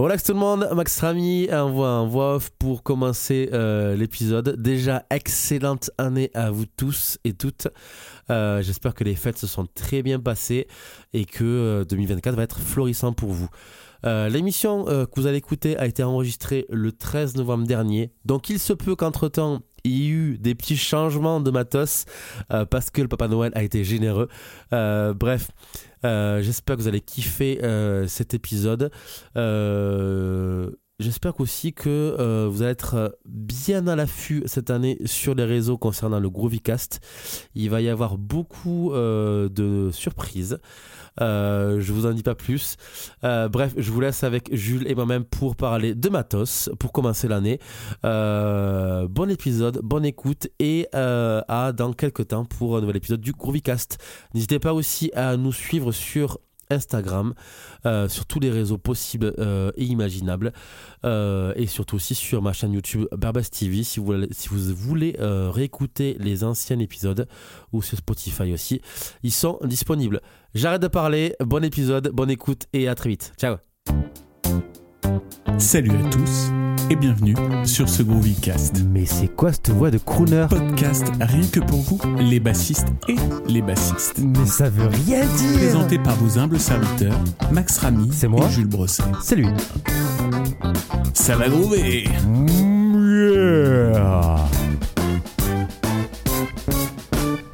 Relax tout le monde, Max Ramy envoie un voix off pour commencer euh, l'épisode. Déjà, excellente année à vous tous et toutes. Euh, j'espère que les fêtes se sont très bien passées et que 2024 euh, va être florissant pour vous. L'émission que vous allez écouter a été enregistrée le 13 novembre dernier, donc il se peut qu'entre-temps, il y a eu des petits changements de matos parce que le Papa Noël a été généreux. bref, j'espère que vous allez kiffer euh, cet épisode. Euh, j'espère aussi que vous allez être bien à l'affût cette année sur les réseaux concernant le Groovycast. Il va y avoir beaucoup de surprises. Euh, je vous en dis pas plus. Euh, bref, je vous laisse avec Jules et moi-même pour parler de matos pour commencer l'année. Euh, bon épisode, bonne écoute et à dans quelques temps pour un nouvel épisode du Groovycast. N'hésitez pas aussi à nous suivre sur Instagram, euh, sur tous les réseaux possibles euh, et imaginables, euh, et surtout aussi sur ma chaîne YouTube Barbas TV si vous, si vous voulez réécouter les anciens épisodes ou sur Spotify aussi. Ils sont disponibles. J'arrête de parler, bon épisode, bonne écoute et à très vite. Ciao Salut à tous et bienvenue sur ce Groovycast. Mais c'est quoi cette voix de crooner? Podcast rien que pour vous, les bassistes et les bassistes. Mais ça veut rien dire Présenté par vos humbles serviteurs, Max Ramy c'est moi. et Jules Brosset. C'est lui. Ça va groover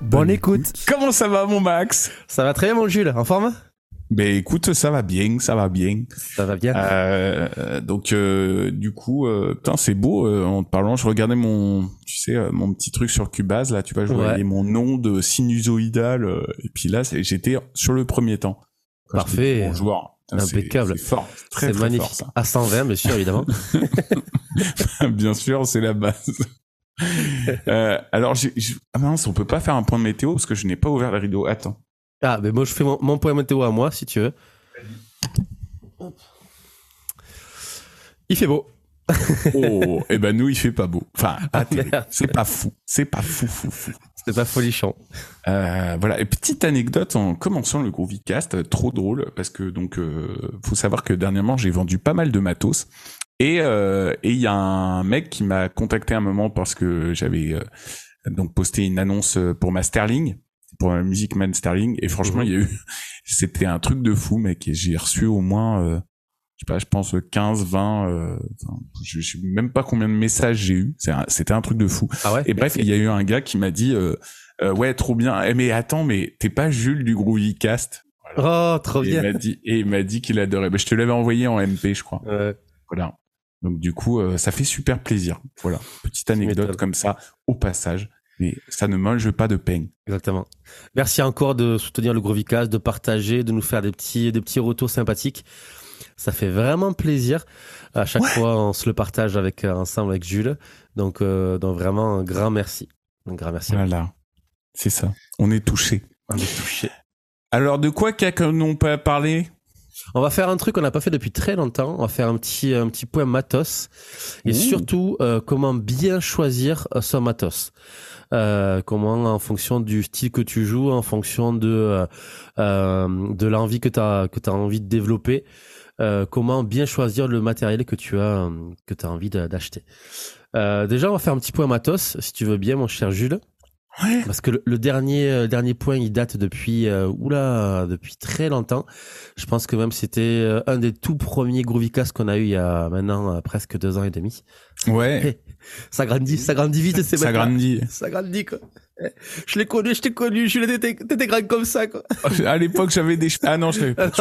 Bonne écoute Comment ça va mon Max? Ça va très bien mon Jules, en forme? Ben écoute, ça va bien, ça va bien. Ça va bien. Euh, donc euh, du coup, euh, putain, c'est beau. Euh, en te parlant, je regardais mon, tu sais, euh, mon petit truc sur Cubase là. Tu vois, je voyais mon nom de sinusoïdal. et puis là, j'étais sur le premier temps. Parfait. Bon joueur. Impeccable. C'est fort. Très, très magnifique. Fort, ça. À 120, bien sûr, évidemment. bien sûr, c'est la base. euh, alors, j ah mince, on peut pas faire un point de météo parce que je n'ai pas ouvert la rideau. Attends. Ah, mais moi je fais mon, mon point météo à moi si tu veux. Il fait beau. oh, et eh ben nous il fait pas beau. Enfin, ah, c'est pas fou, c'est pas fou, fou, fou. C'est pas folichon. Euh, voilà. Et petite anecdote en commençant le Groovycast, trop drôle parce que donc euh, faut savoir que dernièrement j'ai vendu pas mal de matos et euh, et il y a un mec qui m'a contacté un moment parce que j'avais euh, donc posté une annonce pour ma Sterling pour la musique Man Sterling. Et franchement il y a eu c'était un truc de fou mec. Et j'ai reçu au moins euh, je sais pas je pense 15 20 euh, je, sais même pas combien de messages j'ai eu. C'était un, truc de fou. Ah ouais et bref il y a eu un gars qui m'a dit euh, euh ouais trop bien. Eh, mais attends mais t'es pas Jules du Groovycast voilà. oh trop et bien. il m'a dit et il m'a dit qu'il adorait. Bah, je te l'avais envoyé en MP je crois. Voilà. Donc du coup ça fait super plaisir. Voilà. Petite anecdote comme ça au passage mais ça ne mange pas de pain. Exactement. Merci encore de soutenir le Groovycast, de partager, de nous faire des petits, des petits retours sympathiques. Ça fait vraiment plaisir. À chaque fois, on se le partage avec euh, ensemble avec Jules. Donc, euh, donc vraiment un grand merci. Un grand merci. Voilà. C'est ça. On est touché. On est touché. Alors, de quoi qu'ont pas parlé? On va faire un truc qu'on n'a pas fait depuis très longtemps. On va faire un petit un petit point matos et surtout euh, comment bien choisir son matos. Euh, comment en fonction du style que tu joues, en fonction de euh, euh de l'envie que tu as que tu envie de développer, comment bien choisir le matériel que tu as que tu as envie d'acheter. déjà, on va faire un petit point matos si tu veux bien mon cher Jules. Ouais. Parce que le, dernier euh, dernier point, il date depuis euh, oula depuis très longtemps. Je pense que même c'était euh, un des tout premiers Groovycast qu'on a eu il y a maintenant presque deux ans et demi. Ouais. ça grandit, ça grandit vite. C'est ça grandit. Ça grandit quoi. Je l'ai connu, je t'ai connu, je l'ai t'étais grand comme ça quoi. À l'époque, j'avais des ah non, je l'avais pas.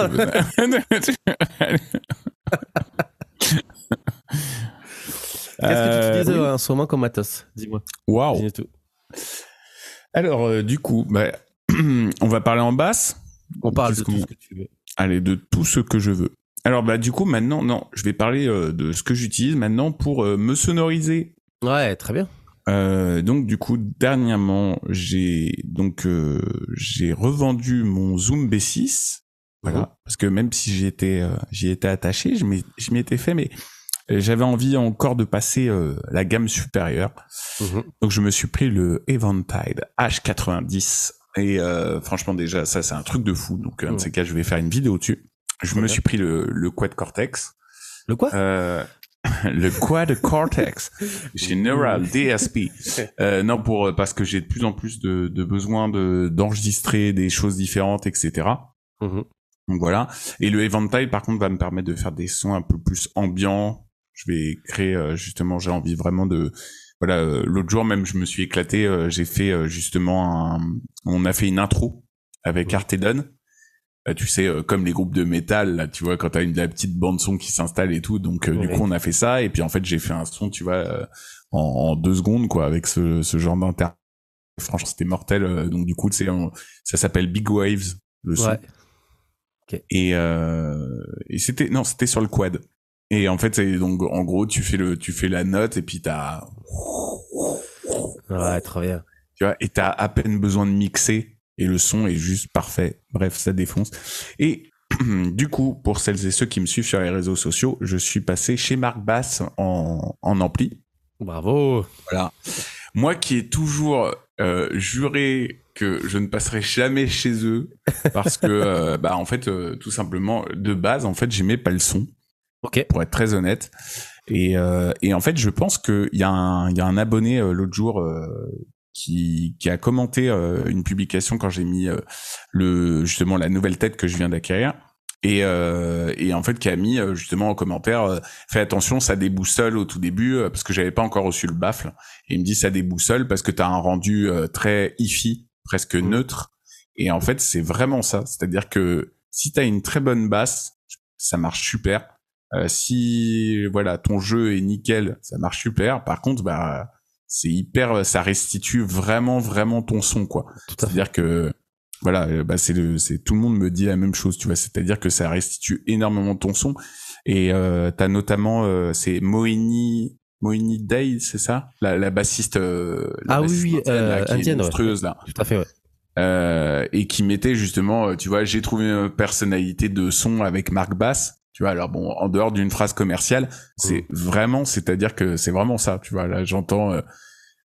Qu'est-ce que tu utilises en ce moment comme matos? Dis-moi. Waouh. Alors, euh, du coup, bah, on va parler en basse. On parle de tout ce que tu veux. Allez, de tout ce que je veux. Alors, bah, du coup, maintenant, non, je vais parler euh, de ce que j'utilise maintenant pour euh, me sonoriser. Ouais, très bien. donc, du coup, dernièrement, j'ai donc j'ai revendu mon Zoom B6. Voilà, mhm. parce que même si j'étais j'y étais attaché, je m'y étais fait, mais j'avais envie encore de passer euh, la gamme supérieure. Mhm. Donc je me suis pris le Eventide H90 et euh, franchement déjà ça c'est un truc de fou. Donc un de ces cas je vais faire une vidéo dessus. Je me suis pris le, le Quad Cortex Le quoi? Euh, Le quad cortex chez Neural DSP. Euh, non, pour parce que j'ai de plus en plus de, de besoin de d'enregistrer des choses différentes, etc. Mhm. Donc voilà. Et le Eventide, par contre, va me permettre de faire des sons un peu plus ambiants. Je vais créer euh, justement, j'ai envie vraiment de voilà. euh, L'autre jour même, je me suis éclaté. euh, j'ai fait euh, justement un. On a fait une intro avec Artedon. Euh, tu sais, euh, comme les groupes de métal, là, tu vois, quand t'as une la petite bande son qui s'installe et tout. Donc, euh, du Ouais. coup, on a fait ça. Et puis, en fait, j'ai fait un son, tu vois, euh, en, en deux secondes, quoi, avec ce, ce genre d'inter. Franchement, c'était mortel. donc, du coup, c'est ça s'appelle Big Waves, le son. Ouais. Et, euh, et c'était non, c'était sur le quad. Et en fait, c'est donc en gros, tu fais le, tu fais la note et puis t'as, Ouais, trop bien. tu vois, et t'as à peine besoin de mixer et le son est juste parfait. Bref, ça défonce. Et du coup, pour celles et ceux qui me suivent sur les réseaux sociaux, je suis passé chez Marc Bass en, en ampli. Bravo. Voilà. Moi qui ai toujours euh, juré que je ne passerai jamais chez eux parce que, euh, bah, en fait, euh, tout simplement, de base, en fait, j'aimais pas le son. Ok. pour être très honnête. Et, euh, et en fait, je pense qu'il y, a un- il y a un abonné euh, l'autre jour euh, qui, qui a commenté euh, une publication quand j'ai mis euh, le justement la nouvelle tête que je viens d'acquérir. Et, euh, et en fait, qui a mis justement en commentaire, euh, fais attention, ça déboussole au tout début euh, parce que j'avais pas encore reçu le baffle. Et il me dit ça déboussole parce que t'as un rendu euh, très hi-fi, presque Mhm. neutre. Et en fait, c'est vraiment ça. C'est-à-dire que si t'as une très bonne basse, ça marche super. Euh, si voilà ton jeu est nickel, ça marche super. Par contre, bah c'est hyper, ça restitue vraiment vraiment ton son quoi. Tout à fait. C'est-à-dire que voilà, euh, bah c'est le, c'est tout le monde me dit la même chose, tu vois. C'est-à-dire que ça restitue énormément ton son. Et euh, t'as notamment euh, c'est Moini Moini Day, c'est ça, la, la bassiste. euh, la Ah oui, bassiste oui, indienne, là, euh, est indienne, ouais. monstrueuse là Tout à fait, ouais. euh, et qui mettait justement, tu vois, j'ai trouvé une personnalité de son avec Marc Bass. Tu vois, alors bon, en dehors d'une phrase commerciale, c'est vraiment, c'est-à-dire que c'est vraiment ça. Tu vois, là, j'entends euh,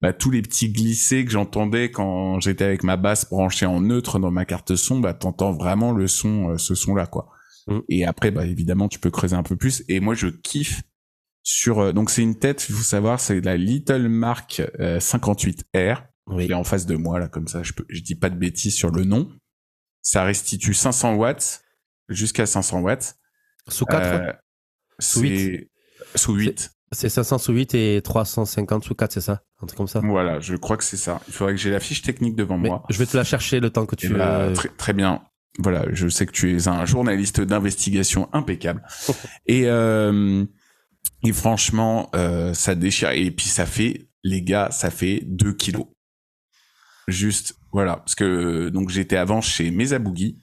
bah, tous les petits glissés que j'entendais quand j'étais avec ma basse branchée en neutre dans ma carte son. Bah, t'entends vraiment le son, euh, ce son-là, quoi. Mm. Et après, bah, évidemment, tu peux creuser un peu plus. Et moi, je kiffe sur. euh, donc, c'est une tête, il faut savoir, c'est la Little Mark euh, 58R. Oui. Il est en face de moi, là, comme ça, je, peux, je dis pas de bêtises sur le nom. Ça restitue 500 watts jusqu'à 500 watts. Sous 4, Euh, Sous c'est- Sous 8. c'est 500 sous 8 et 350 sous 4, c'est ça? Un truc comme ça Voilà, je crois que c'est ça. Il faudrait que j'ai la fiche technique devant Mais moi. je vais te la chercher le temps que tu bah, très, très bien. Voilà, je sais que tu es un journaliste d'investigation impeccable. et, euh, et franchement, euh, ça déchire. Et puis ça fait, les gars, ça fait 2 kilos. Juste, voilà. Parce que donc j'étais avant chez Mezaboogie.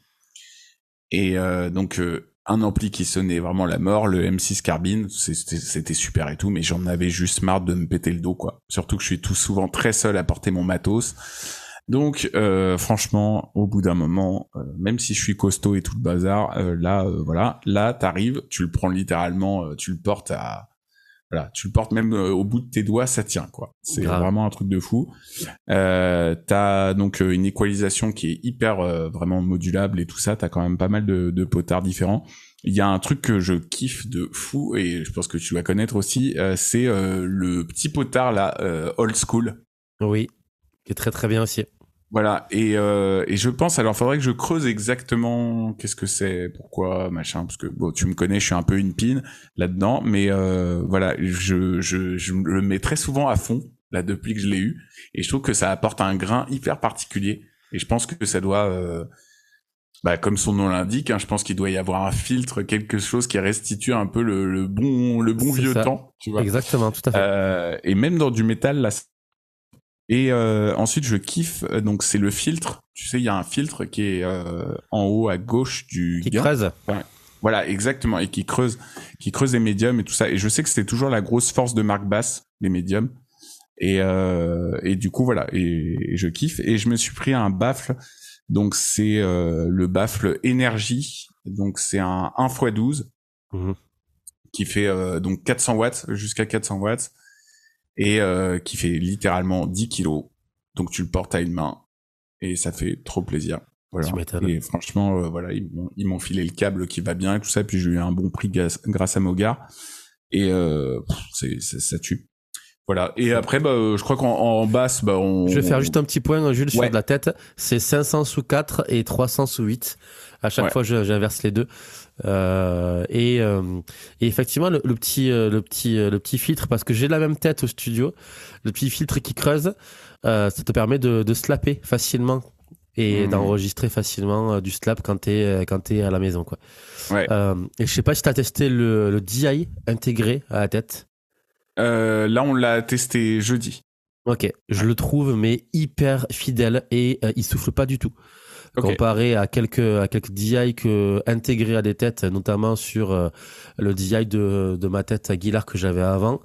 Et donc un ampli qui sonnait vraiment la mort, le M6 Carbine, c'était super et tout, mais j'en avais juste marre de me péter le dos, quoi. Surtout que je suis tout souvent très seul à porter mon matos. Donc, euh, franchement, au bout d'un moment, euh, même si je suis costaud et tout le bazar, euh, là, euh, voilà, là, t'arrives, tu le prends littéralement, tu le portes à, voilà, tu le portes même euh, au bout de tes doigts, ça tient, quoi. C'est vraiment un truc de fou. Euh, t'as donc euh, une équalisation qui est hyper euh, vraiment modulable et tout ça. T'as quand même pas mal de, de potards différents. Il y a un truc que je kiffe de fou et je pense que tu vas connaître aussi, euh, c'est le petit potard là, old school. Oui, qui est très très bien aussi. Voilà, et, euh, et je pense, alors faudrait que je creuse exactement qu'est-ce que c'est, pourquoi, machin, parce que bon, tu me connais, je suis un peu une pine là-dedans, mais euh, voilà, je, je, je le mets très souvent à fond, là, depuis que je l'ai eu, et je trouve que ça apporte un grain hyper particulier, et je pense que ça doit, euh, bah, comme son nom l'indique, hein, je pense qu'il doit y avoir un filtre, quelque chose qui restitue un peu le, le bon, le bon vieux ça. temps, tu vois. Exactement, tout à fait. Euh, et même dans du métal là. Et euh, ensuite je kiffe euh, donc c'est le filtre. Tu sais il y a un filtre qui est euh, en haut à gauche du qui gain. creuse. Voilà exactement et qui creuse qui creuse les médiums et tout ça. Et je sais que c'était toujours la grosse force de Marc Bass les médiums. Et euh, et du coup voilà et, et je kiffe et je me suis pris un baffle. Donc c'est euh, le baffle énergie. Donc c'est un 1 x 12 Mhm. qui fait euh, donc 400 watts jusqu'à 400 watts et euh, qui fait littéralement 10 kilos. Donc tu le portes à une main et ça fait trop plaisir. Voilà. Et franchement, euh, voilà, ils m'ont- filé le câble qui va bien et tout ça. Puis j'ai eu un bon prix grâce, grâce à Mogar. Et euh, pff, ça tue. Voilà. Et après, bah, euh, je crois qu'en en basse, bah, on. Je vais faire juste un petit point, Jules, sur de la tête. C'est 500 sous 4 et 300 sous 8. À chaque Ouais. fois, j'inverse les deux. Euh, et, euh, et effectivement, le, le petit, le petit, euh, le petit filtre, parce que j'ai la même tête au studio, le petit filtre qui creuse, euh, ça te permet de, de slapper facilement et Mhm. d'enregistrer facilement du slap quand t'es quand t'es à la maison, quoi. Ouais. Et je sais pas si t'as testé le, le DI intégré à la tête. Là, on l'a testé jeudi. Ok, je le trouve mais hyper fidèle et il souffle pas du tout. Comparé à quelques à quelques DI que intégrés à des têtes, notamment sur euh, le DI de, de ma tête Aguilar que j'avais avant,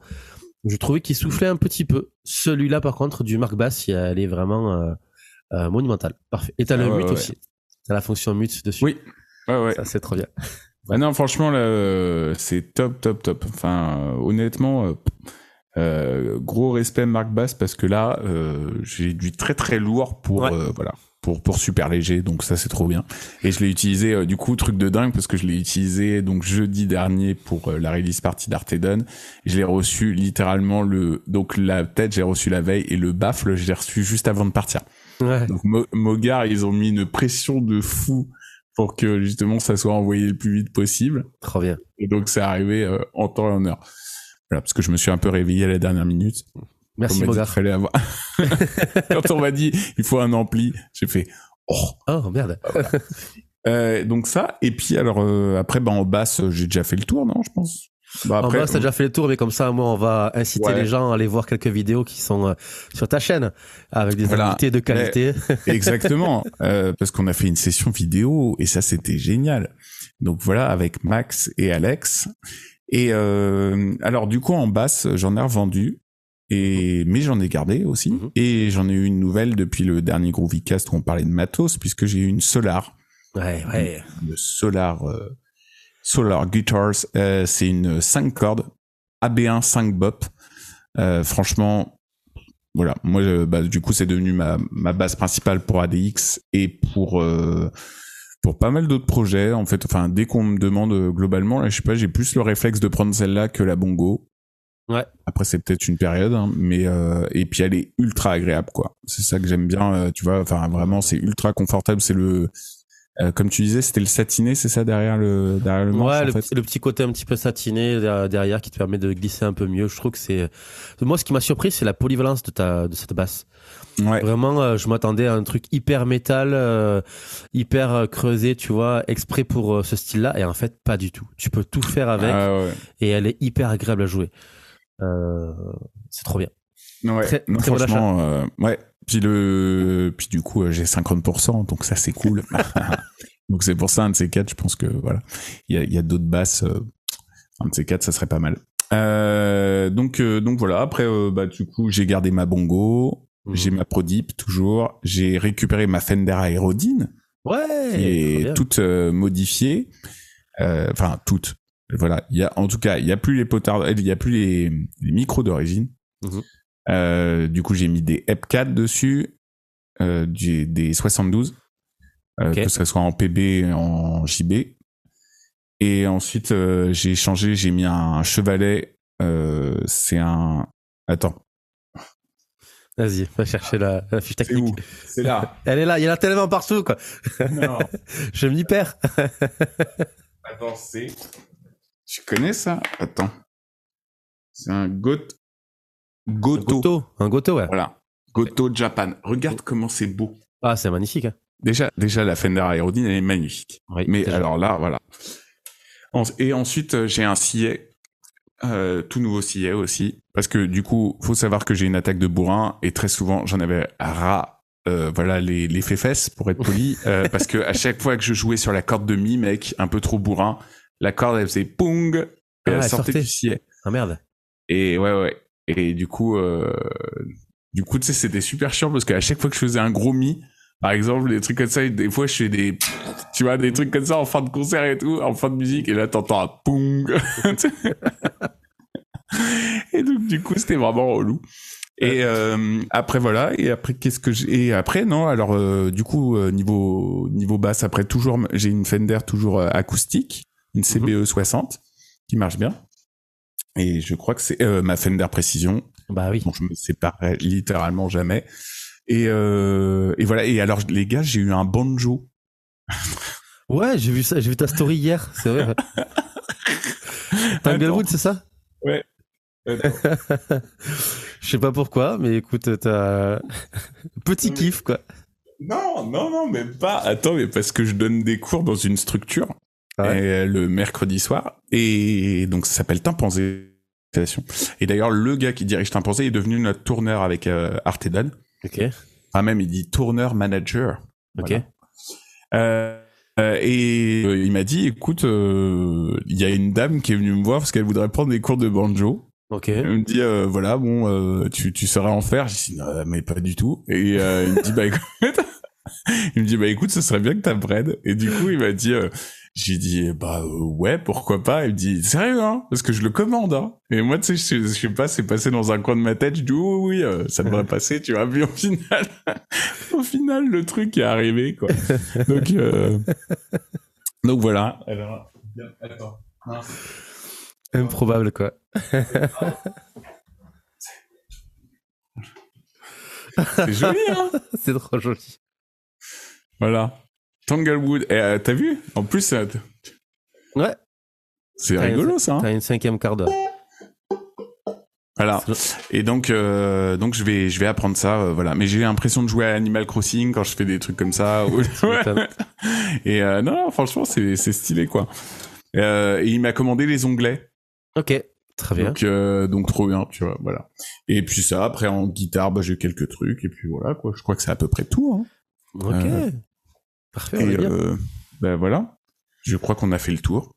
je trouvais qu'il soufflait un petit peu. Celui-là par contre du Mark Bass, il- elle est vraiment euh, euh, monumentale. Parfait. Et t'as le Ah ouais, mute ouais. aussi. T'as la fonction mute dessus. Oui. Ouais, ouais. Ça c'est trop bien. Ah non, franchement, là, euh, c'est top, top, top. Enfin, euh, honnêtement, euh, euh, gros respect Marc Bass parce que là, euh, j'ai du très très lourd pour Ouais. euh, voilà pour pour super léger, donc ça c'est trop bien. Et je l'ai utilisé euh, du coup truc de dingue parce que je l'ai utilisé donc jeudi dernier pour euh, la release party d'Artedon. Je l'ai reçu littéralement le donc la tête j'ai reçu la veille et le baffle je l'ai reçu juste avant de partir. Ouais. Donc Mo- Mogar ils ont mis une pression de fou pour que justement ça soit envoyé le plus vite possible. Trop bien. Et donc c'est arrivé euh, en temps et en heure. Voilà, parce que je me suis un peu réveillé à la dernière minute. Merci fallait avoir. Quand on m'a dit il faut un ampli, j'ai fait oh. Oh merde. Euh, donc ça et puis alors euh, après bah en basse j'ai déjà fait le tour non je pense? Bah en après bas, t'as déjà fait le tour, mais comme ça, moi, on va inciter Ouais. les gens à aller voir quelques vidéos qui sont euh, sur ta chaîne avec des Voilà. invités de qualité. exactement euh, parce qu'on a fait une session vidéo et ça c'était génial. Donc voilà avec Max et Alex et euh, alors du coup en basse j'en ai revendu et mais j'en ai gardé aussi. Mhm. et j'en ai eu une nouvelle depuis le dernier Groovycast où on parlait de matos puisque j'ai eu une Solar. Ouais, ouais. le Solar euh, Solar Guitars. Euh, c'est une 5 cordes AB1 5 bop. Euh, franchement voilà. Moi bah, du coup c'est devenu ma, ma base principale pour ADX et pour pour pas mal d'autres projets en fait. Enfin dès qu'on me demande globalement là je sais pas j'ai plus le réflexe de prendre celle-là que la bongo Ouais. après c'est peut-être une période hein, mais euh, et puis elle est ultra agréable quoi c'est ça que j'aime bien euh, tu vois enfin vraiment c'est ultra confortable c'est le euh, comme tu disais c'était le satiné c'est ça derrière le derrière le manche Ouais, le, petit- le petit côté un petit peu satiné der- derrière qui te permet de glisser un peu mieux. Je trouve que c'est. Moi, ce qui m'a surpris, c'est la polyvalence de, ta, de cette basse. ouais Vraiment, je m'attendais à un truc hyper métal, euh, hyper creusé, tu vois, exprès pour euh, ce style-là. Et en fait, pas du tout. Tu peux tout faire avec Ah ouais. et elle est hyper agréable à jouer. Euh, c'est trop bien. Ouais, Très- non, très bon euh, ouais. Puis le, puis du coup, euh, j'ai 50%, donc ça c'est cool. donc c'est pour ça un de ces quatre, je pense que voilà, il y a, il y a d'autres basses. un de ces quatre, ça serait pas mal. Euh, donc euh, donc voilà. Après, euh, bah du coup, j'ai gardé ma bongo, Mhm. j'ai ma Prodip toujours, j'ai récupéré ma Fender Aerodine Ouais, qui est toute modifiée. Enfin toute. Voilà. Il y a en tout cas, il y a plus les potards, il y a plus les, les micros d'origine. Mhm. Euh, du coup, j'ai mis des EP4 dessus, euh, des 72, euh, que ce soit en PB, en JB. Et ensuite, j'ai changé, j'ai mis un chevalet. C'est un. Attends. Vas-y, va chercher la, la fiche technique. C'est là. Elle est là, il y en a tellement partout, quoi. non. Je m'y perds. Attends, c'est. Tu connais ça? Attends. C'est un Got... Un Goto. Goto, un Goto, ouais. Voilà. Goto Japan. Regarde comment c'est beau. Ah, c'est magnifique. Hein. Déjà, déjà la Fender Aerodine, elle est magnifique. Oui, Mais déjà. alors là, voilà. Et ensuite, euh, j'ai un sillet, euh, tout nouveau sillet aussi, parce que du coup, faut savoir que j'ai une attaque de bourrin et très souvent, j'en avais ras. Euh, voilà les les fesses pour être poli euh, parce que à chaque fois que je jouais sur la corde de mi mec un peu trop bourrin la corde elle faisait pong et Ah, elle elle sortait sortait. du sillet Ah merde. et ouais ouais. Et du coup euh, du coup tu sais c'était super chiant parce qu'à chaque fois que je faisais un gros mi par exemple des trucs comme ça des fois je fais des tu vois des trucs comme ça en fin de concert et tout en fin de musique et là t'entends un pong et donc du coup c'était vraiment relou. Et euh, après voilà, et après qu'est-ce que j'ai et après non, alors euh, du coup euh, niveau niveau basse après toujours j'ai une Fender toujours acoustique, une CBE 60 qui marche bien. Et je crois que c'est ma Fender Précision. Bah oui. Bon, je me sépare littéralement jamais. Et et voilà, et alors les gars, j'ai eu un banjo. ouais, j'ai vu ça, j'ai vu ta story hier, c'est vrai. Tanglewood, c'est ça? Ouais. Je sais pas pourquoi, mais écoute, t'as petit kiff quoi. Non, non, non, mais pas. Attends, mais parce que je donne des cours dans une structure le mercredi soir, et donc ça s'appelle Timpanzé. Et d'ailleurs, le gars qui dirige Timpanzé est devenu notre tourneur avec euh, Artedan. Ok. Ah même, il dit tourneur manager. Ok. Euh, euh, et euh, il m'a dit, écoute, il y a une dame qui est venue me voir parce qu'elle voudrait prendre des cours de banjo. Ok. Il me dit euh, voilà bon euh, tu tu serais en faire. J'ai dit non mais pas du tout. Et euh, il me dit bah écoute il me dit bah écoute ce serait bien que t'apprennes. Et du coup il m'a dit euh, j'ai dit bah ouais pourquoi pas? Il me dit sérieux hein? Parce que je le commande hein. Et moi tu sais je, je sais pas c'est passé dans un coin de ma tête. Je dis oui oui ça devrait passer tu vois. Puis au final au final le truc est arrivé quoi. Donc donc voilà. Alors attends. Improbable, quoi. c'est joli, hein? C'est trop joli. Voilà. Tanglewood. Euh, t'as vu? En plus, euh, ouais. C'est rigolo, ça. Hein t'as une cinquième quart d'heure. Voilà. Et donc, euh, donc je vais, je vais apprendre ça, euh, voilà. Mais j'ai l'impression de jouer à Animal Crossing quand je fais des trucs comme ça. et euh, non, franchement, c'est, c'est stylé, quoi. et il m'a commandé les onglets. Ok, très bien. Donc, donc trop bien, tu vois, voilà. Et puis ça, après en guitare, bah, j'ai quelques trucs, et puis voilà, quoi. Je crois que c'est à peu près tout. Hein. Ok, parfait. Et euh, ben voilà, je crois qu'on a fait le tour.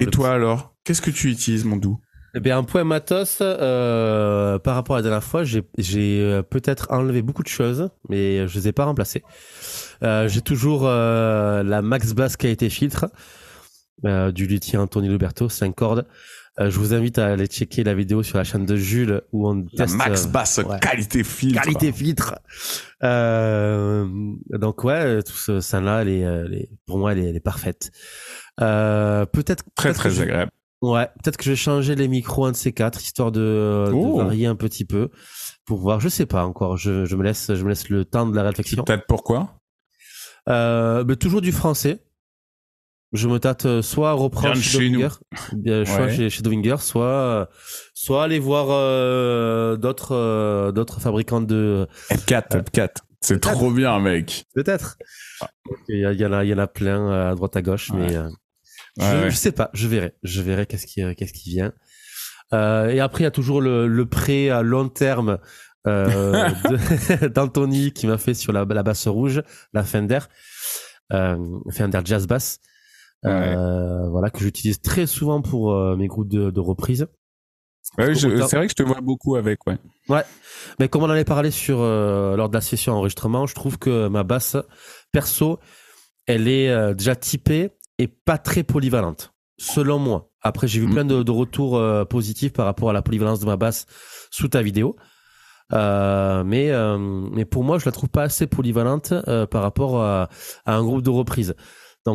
et toi alors, qu'est-ce que tu utilises, mon doux eh bien, un point matos, euh, par rapport à la dernière fois, j'ai euh, peut-être enlevé beaucoup de choses, mais je les ai pas remplacées. Euh, j'ai toujours euh, la Max Bass qualité filtre du luthier Anthony Luberto, 5 cordes. Euh, je vous invite à aller checker la vidéo sur la chaîne de Jules où on teste. max euh, basse qualité filtre. Qualité filtre. Euh, donc ouais, tout ce, ça là, elle est, pour moi, elle est, elle est parfaite. Peut-être très peut très agréable. Ouais, peut-être que je vais changer les micros un de ces quatre histoire de, de varier un petit peu pour voir. Je sais pas encore. Je, je me laisse, je me laisse le temps de la réflexion. Peut-être pourquoi? Euh, mais toujours du français je me tâte euh, soit à reprendre chez, Dovinger, bien, ouais. chez, chez Dovinger, soit euh, soit aller voir euh, d'autres euh, d'autres fabricants de F4 F4 c'est trop bien mec. Peut-être. Il y, y, en a il y en a plein à droite à gauche mais je, je, sais pas. Je verrai. Je verrai qu'est-ce qui qu'est-ce qui vient. Et après il y a toujours le, le prêt à long terme d'Anthony qui m'a fait sur la, la basse rouge la Fender Fender Jazz Bass euh, voilà que j'utilise très souvent pour euh, mes groupes de, de reprise. Ouais, c'est vrai que je te vois beaucoup avec, ouais. Ouais, mais comme on en avait parlé sur euh, lors de la session enregistrement, je trouve que ma basse perso, elle est déjà typée et pas très polyvalente, selon moi. Après, j'ai vu mm. plein de, de retours positifs par rapport à la polyvalence de ma basse sous ta vidéo. Mais mais pour moi je la trouve pas assez polyvalente par rapport à, à, un groupe de reprise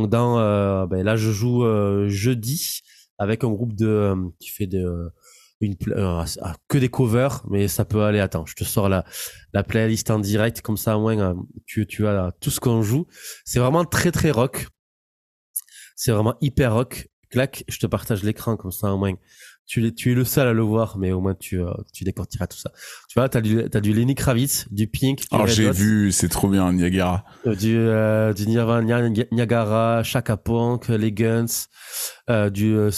donc euh, ben là je joue euh, jeudi avec un groupe de euh, qui fait de une que des covers mais ça peut aller attends je te sors la la playlist en direct comme ça au moins tu tu as tout ce qu'on joue. C'est vraiment très très rock. C'est vraiment hyper rock. Clac je te partage l'écran comme ça au moins tu, tu es le seul à le voir, mais au moins tu, euh, tu décortiras tout ça. Tu vois, t'as du, t'as du Lenny Kravitz, du Pink. Du Alors j'ai vu, c'est trop bien, Niagara. Euh, du, euh, du Nirvana, Niagara, Chaka Punk, les Guns, euh, du euh,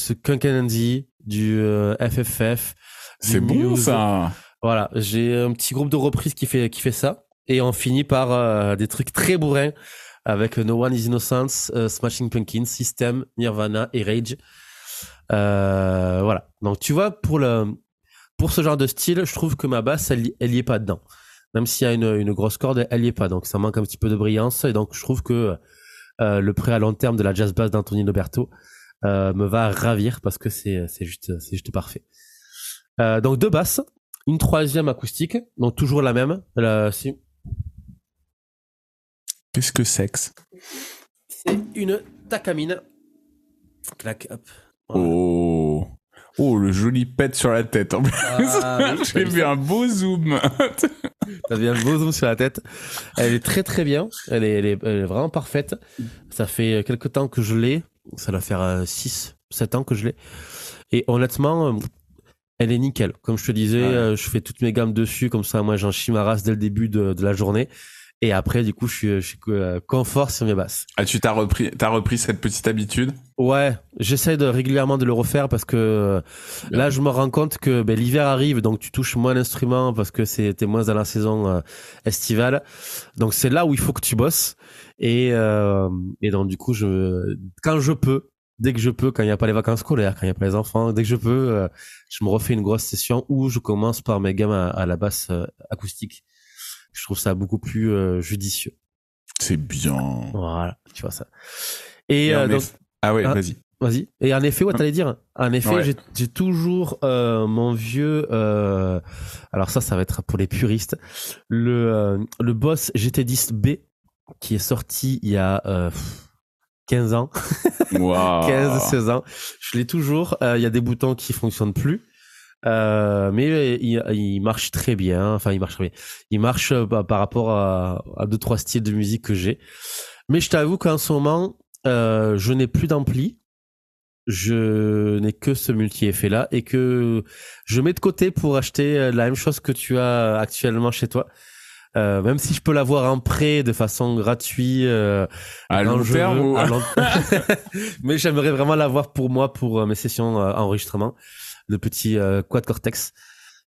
Andy, du FFF. C'est bon ça. Voilà, j'ai un petit groupe de reprises qui fait, qui fait ça. Et on finit par des trucs très bourrins avec No One Is Innocence, Smashing Pumpkins, System, Nirvana et Rage. Euh, voilà. Donc tu vois, pour le pour ce genre de style, je trouve que ma basse, elle, elle y est pas dedans. Même s'il y a une, une grosse corde, elle y est pas. Donc ça manque un petit peu de brillance. Et donc je trouve que euh, le prêt à long terme de la jazz bass d'Anthony Roberto euh, me va ravir parce que c'est c'est juste c'est juste parfait. Euh, donc deux basses une troisième acoustique, donc toujours la même. C'est Qu'est-ce que sexe c'est une Takamine. Clac, hop. Voilà. Oh. Oh, le joli pet sur la tête. En plus, Ah, oui, j'ai vu un beau zoom. T'as bien le beau zoom sur la tête. Elle est très très bien. Elle est, elle est, elle est vraiment parfaite. Ça fait quelques temps que je l'ai. Ça doit faire 6, 7 ans que je l'ai. Et honnêtement, euh, elle est nickel. Comme je te disais, Ouais. euh, je fais toutes mes gammes dessus. Comme ça, moi, j'en chie ma race dès le début de, de la journée. Et après, du coup, je suis, je suis euh, confort sur mes basses. Ah, tu t'as repris, t'as repris cette petite habitude? Ouais, j'essaie de régulièrement de le refaire parce que là, je me rends compte que ben, l'hiver arrive, donc tu touches moins l'instrument parce que c'était moins dans la saison euh, estivale. Donc c'est là où il faut que tu bosses. Et, euh, et donc du coup, je, quand je peux, dès que je peux, quand il n'y a pas les vacances scolaires, quand il n'y a pas les enfants, dès que je peux, euh, je me refais une grosse session où je commence par mes gammes à, à la basse acoustique. Je trouve ça beaucoup plus euh, judicieux. C'est bien. Voilà, tu vois ça. Et, Et euh, donc, Ah ouais, Ah. vas-y. Vas-y. Et en effet, ouais, t'allais dire. En effet, Ouais. j'ai, toujours euh, mon vieux. euh, alors ça, ça va être pour les puristes. Le euh, le Boss GT10B qui est sorti il y a euh, 15 ans, Waouh. 15, 16 ans. Je l'ai toujours. Euh, Il y a des boutons qui fonctionnent plus. Euh, mais il, il marche très bien. Enfin, il marche très bien. Il marche euh, bah, par rapport à, à deux trois styles de musique que j'ai. Mais je t'avoue qu'en ce moment, euh, je n'ai plus d'ampli. Je n'ai que ce multi-effet là et que je mets de côté pour acheter euh, la même chose que tu as actuellement chez toi. Euh, même si je peux l'avoir en prêt de façon gratuite euh, À long terme ou- à long- mais j'aimerais vraiment l'avoir pour moi pour euh, mes sessions euh, enregistrement le petit euh, quad cortex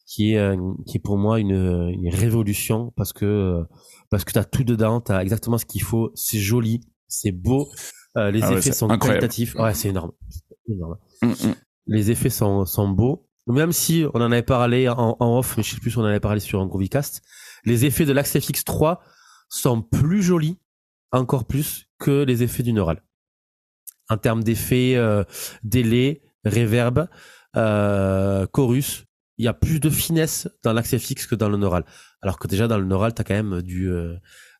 qui est euh, qui est pour moi une, une révolution parce que euh, parce que t'as tout dedans t'as exactement ce qu'il faut c'est joli c'est beau euh, les Ah effets sont incroyable. qualitatifs ouais c'est énorme Mm, mm. les effets sont, sont beaux. Même si on en avait parlé en, en off, mais je sais plus si on en avait parlé sur un Groovycast, les effets de l'Axe FX 3 sont plus jolis, encore plus, que les effets du Neural. En termes d'effets, euh, délai, reverb, euh, chorus, il y a plus de finesse dans l'Axe FX que dans le Neural. Alors que déjà dans le Neural, t'as quand même du, euh,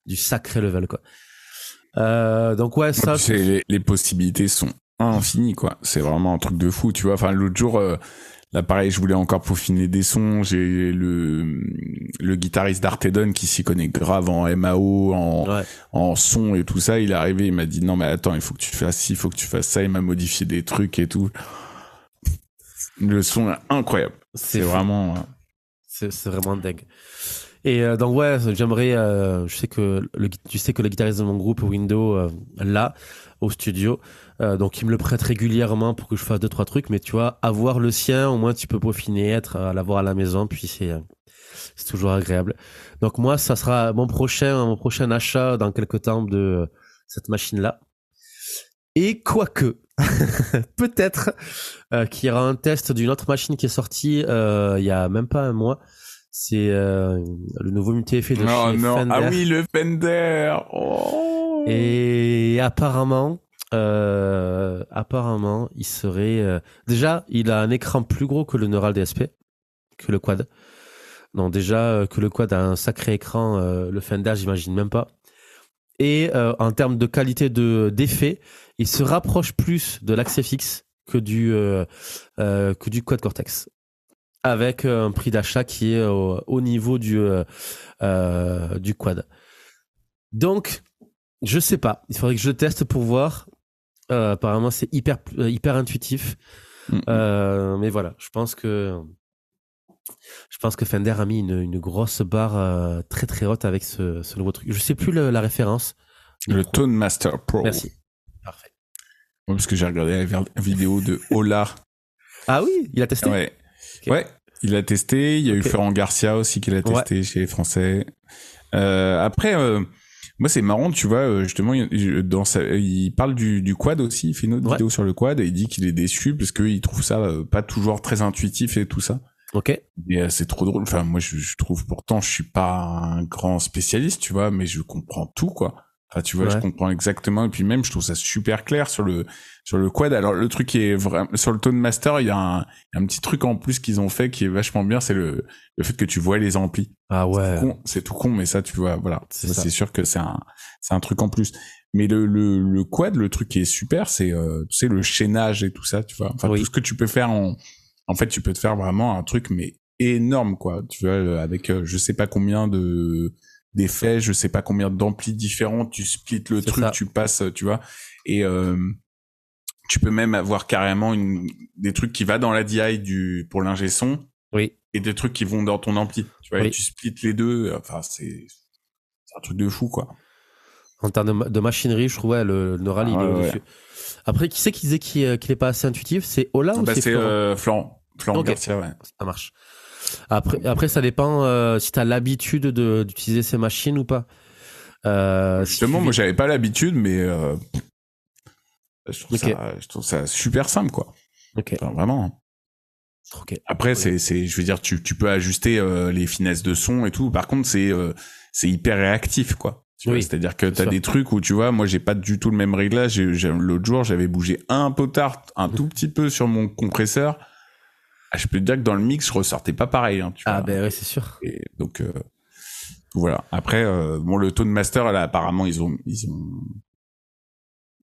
du sacré level, quoi. Euh, donc ouais, ça, C'est- les, les possibilités sont infinies, quoi. C'est vraiment un truc de fou, tu vois. Enfin, l'autre jour, euh, là, pareil, je voulais encore peaufiner des sons. J'ai le, le guitariste d'Artedon qui s'y connaît grave en MAO, en, ouais. en son et tout ça. Il est arrivé, il m'a dit, non, mais attends, il faut que tu fasses ci, il faut que tu fasses ça. Il m'a modifié des trucs et tout. Le son est incroyable. C'est vraiment, euh, C'est vraiment dingue. Et euh, donc ouais, j'aimerais, euh, je sais que le, tu sais que le guitariste de mon groupe Window euh, là au studio, euh, donc il me le prête régulièrement pour que je fasse deux trois trucs. Mais tu vois, avoir le sien, au moins tu peux peaufiner, être à l'avoir à la maison, puis c'est euh, c'est toujours agréable. Donc moi, ça sera mon prochain mon prochain achat dans quelques temps de euh, cette machine là. Et quoique, peut-être euh, qu'il y aura un test d'une autre machine qui est sortie euh, il y a même pas un mois. C'est euh, le nouveau multi-effet de Oh chez non, Fender. ah oui, le Fender. Oh. Et apparemment, apparemment, il serait déjà, il a un écran plus gros que le Neural DSP, que le Quad. Non, déjà que le Quad a un sacré écran, le Fender, j'imagine même pas. Et euh, en termes de qualité de d'effet, il se rapproche plus de l'Axe FX que du euh, euh, que du Quad Cortex, avec un prix d'achat qui est au, au niveau du euh, euh, du Quad. Donc, je sais pas. Il faudrait que je teste pour voir. Euh, apparemment, c'est hyper hyper intuitif. Mm. Euh, mais voilà, je pense que je pense que Fender a mis une, une grosse barre euh, très très haute avec ce, ce nouveau truc. Je sais plus le- la référence. Le Tone Master Pro. Merci. Parfait. Ouais, parce que j'ai regardé la vidéo de Ola. Ah oui, il a testé. Ouais. Ouais. Il a testé. Il y a eu. Florent Garcia aussi qui l'a testé chez les Français. Euh, après, euh, moi c'est marrant, tu vois, justement, il, dans sa, il parle du, du quad aussi. Il fait une autre Ouais. vidéo sur le quad et il dit qu'il est déçu parce qu'il trouve ça pas toujours très intuitif et tout ça. Ok. Et euh, c'est trop drôle. Enfin, moi je, je trouve pourtant, je suis pas un grand spécialiste, tu vois, mais je comprends tout quoi. Enfin, tu vois, je comprends exactement. Et puis même, je trouve ça super clair sur le sur le quad. Alors le truc qui est vraiment sur le Tone Master, il y a un, il y a un petit truc en plus qu'ils ont fait qui est vachement bien, c'est le le fait que tu vois les amplis. Ah ouais. C'est tout con, mais ça, tu vois, voilà. C'est sûr que c'est un c'est un truc en plus. Mais le le le quad, le truc qui est super, c'est euh, tu sais le chaînage et tout ça, tu vois. Enfin Oui. tout ce que tu peux faire en en fait, tu peux te faire vraiment un truc mais énorme quoi. Tu vois euh, avec euh, je sais pas combien de d'effets, je sais pas combien d'amplis différents, tu splits le truc, ça. tu passes, tu vois. Et euh, tu peux même avoir carrément une des trucs qui va dans la DI du pour l'ingé son Oui. et des trucs qui vont dans ton ampli. Tu vois, Oui. et tu splits les deux. Enfin, c'est un truc de fou, quoi. En termes de, ma- de machinerie, je trouve ouais, le, le Neural, il Ah est ouais, au-dessus. Après, qui c'est qui disait qu'il euh, qu'il est pas assez intuitif? C'est Ola ou Bah, c'est c'est Florent? euh, Florent. Florent Ok. Garcia, ouais. Ça marche. Après, après ça dépend euh, si tu as l'habitude de- d'utiliser ces machines ou pas. Euh, si Justement, tu- moi, j'avais pas l'habitude, mais euh, je, trouve ça, je trouve ça super simple, quoi. Enfin, vraiment. Après, c'est, c'est, je veux dire, tu, tu peux ajuster les finesses de son et tout. Par contre, c'est, c'est hyper réactif, quoi. Tu Oui, c'est-à-dire que t'as sûr. des trucs où tu vois, moi, j'ai pas du tout le même réglage. L'autre jour, j'avais bougé un potard, un tout petit peu sur mon compresseur. Ah, je peux te dire que dans le mix, je ressortais pas pareil. Hein, tu Ah ben oui, c'est sûr. Et donc euh, voilà. Après, euh, bon, le tone master là, apparemment, ils ont, ils ont,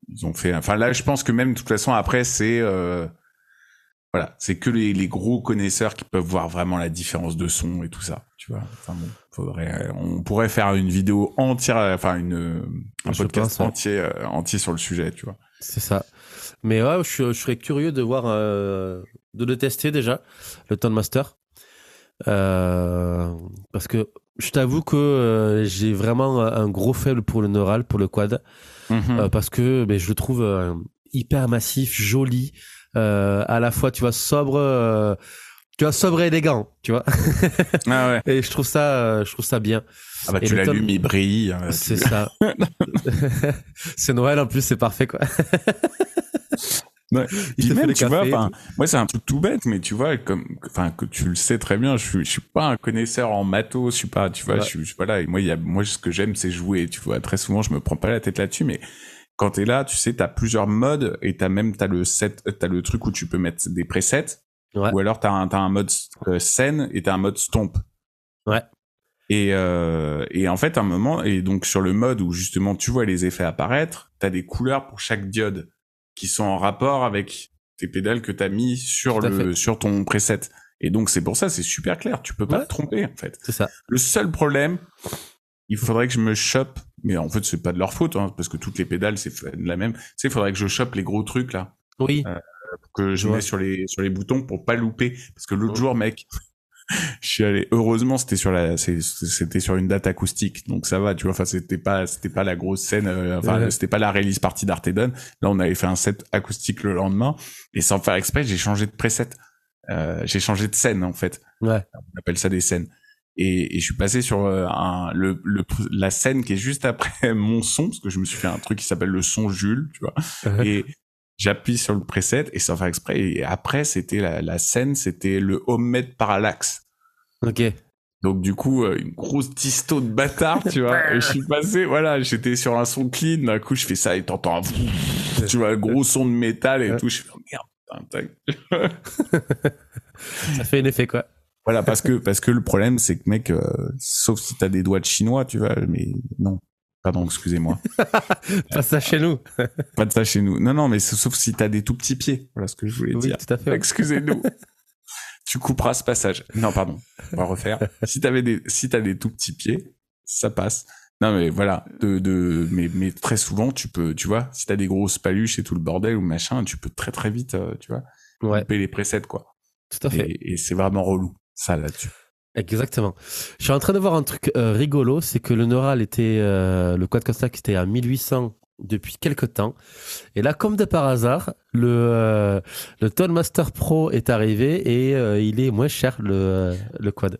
ils ont fait. Enfin là, je pense que même de toute façon, après, c'est euh, voilà, c'est que les, les gros connaisseurs qui peuvent voir vraiment la différence de son et tout ça. Tu vois. Enfin bon, faudrait, on pourrait faire une vidéo entière, enfin une un Je podcast pense, ouais. entier, euh, entier sur le sujet. Tu vois. C'est ça. Mais ouais, je, je serais curieux de voir, euh, de le tester déjà, le Tone Master. Euh, parce que je t'avoue que euh, j'ai vraiment un gros faible pour le neural, pour le quad. Euh, parce que ben, je le trouve euh, hyper massif, joli, euh, à la fois tu vois sobre, euh, tu vois sobre et élégant, tu vois. Ah ouais. Et je trouve ça, je trouve ça bien. Ah bah Et tu l'allumes, il brille. hein, C'est ça. c'est Noël en plus, c'est parfait quoi. Ouais. Puis même, tu café moi, c'est un truc tout bête, mais tu vois, comme, enfin, que tu le sais très bien, je suis, je suis pas un connaisseur en matos, je suis pas, tu vois, Ouais. je suis, je suis pas là. Et moi, il y a, moi, ce que j'aime, c'est jouer, tu vois. Très souvent, je me prends pas la tête là-dessus, mais quand t'es là, tu sais, t'as plusieurs modes et t'as même, t'as le set, euh, t'as le truc où tu peux mettre des presets, Ouais. ou alors t'as un, t'as un mode euh, scène et t'as un mode stomp. Ouais. Et, euh, et en fait, à un moment, et donc sur le mode où justement tu vois les effets apparaître, t'as des couleurs pour chaque diode qui sont en rapport avec tes pédales que t'as mis sur le sur ton preset. Et donc c'est pour ça, c'est super clair. Tu peux pas Ouais. te tromper en fait. C'est ça. Le seul problème, il faudrait que je me chope, mais en fait c'est pas de leur faute, hein, parce que toutes les pédales c'est la même. Tu sais, il faudrait que je chope les gros trucs là Oui. que je Ouais. mets sur les sur les boutons pour pas louper parce que l'autre Ouais. jour mec je suis allé heureusement c'était sur la c'était sur une date acoustique donc ça va tu vois enfin c'était pas c'était pas la grosse scène euh, enfin Ouais. c'était pas la release partie d'Artedon là on avait fait un set acoustique le lendemain et sans faire exprès j'ai changé de preset. Euh, j'ai changé de scène en fait. Ouais. on appelle ça des scènes. Et, et je suis passé sur euh, un, le, le la scène qui est juste après mon son parce que je me suis fait un truc qui s'appelle le son Jules tu vois. Et j'appuie sur le preset et sans faire exprès et après c'était la, la scène c'était le homemade parallax ok. donc du coup euh, une grosse disto de bâtard tu vois et je suis passé voilà j'étais sur un son clean d'un coup je fais ça et t'entends un tu vois un gros son de métal et Ouais. tout je fais oh, merde putain. Ça fait un effet quoi. voilà parce que parce que le problème c'est que mec euh, sauf si t'as des doigts de chinois tu vois mais non pardon excusez-moi Pas ça chez nous. pas de ça chez nous non non mais sauf si t'as des tout petits pieds voilà ce que je voulais Oui, dire tout à fait. Excusez-nous. tu couperas ce passage. Non, pardon. On va refaire. Si t'avais des, si t'as des tout petits pieds, ça passe. Non, mais voilà. De, de, mais, mais très souvent, tu peux, tu vois, si t'as des grosses paluches et tout le bordel ou machin, tu peux très très vite, euh, tu vois, Ouais, couper les presets, quoi. tout à fait. Et, et c'est vraiment relou. Ça, là-dessus. Exactement. Je suis en train de voir un truc euh, rigolo, c'est que le Neural était, euh, le quad Costa qui était à 1800 depuis quelques temps. Et là, comme de par hasard, le, euh, le Tone Master Pro est arrivé et euh, il est moins cher, le, euh, le quad.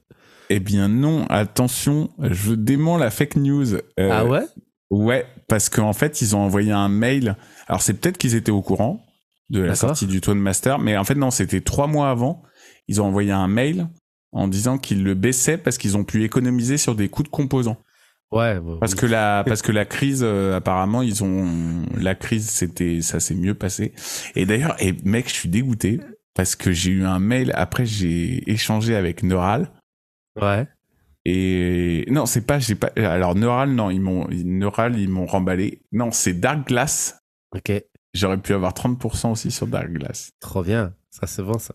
Eh bien, non. Attention. Je dément la fake news. Ah ouais? Ouais, parce qu'en fait, ils ont envoyé un mail. Alors, c'est peut-être qu'ils étaient au courant de la sortie du Tone Master, mais en fait, non, c'était trois mois avant. Ils ont envoyé un mail en disant qu'ils le baissaient parce qu'ils ont pu économiser sur des coûts de composants. Ouais. parce que la parce que la crise apparemment ils ont la crise c'était ça s'est mieux passé. Et d'ailleurs et mec je suis dégoûté parce que j'ai eu un mail après j'ai échangé avec Neural. Ouais. Et non, c'est pas j'ai pas alors Neural non, ils m'ont Neural ils m'ont remballé. Non, c'est Dark Glass. OK. J'aurais pu avoir 30% aussi sur Dark Glass. Trop bien. Ça c'est bon ça.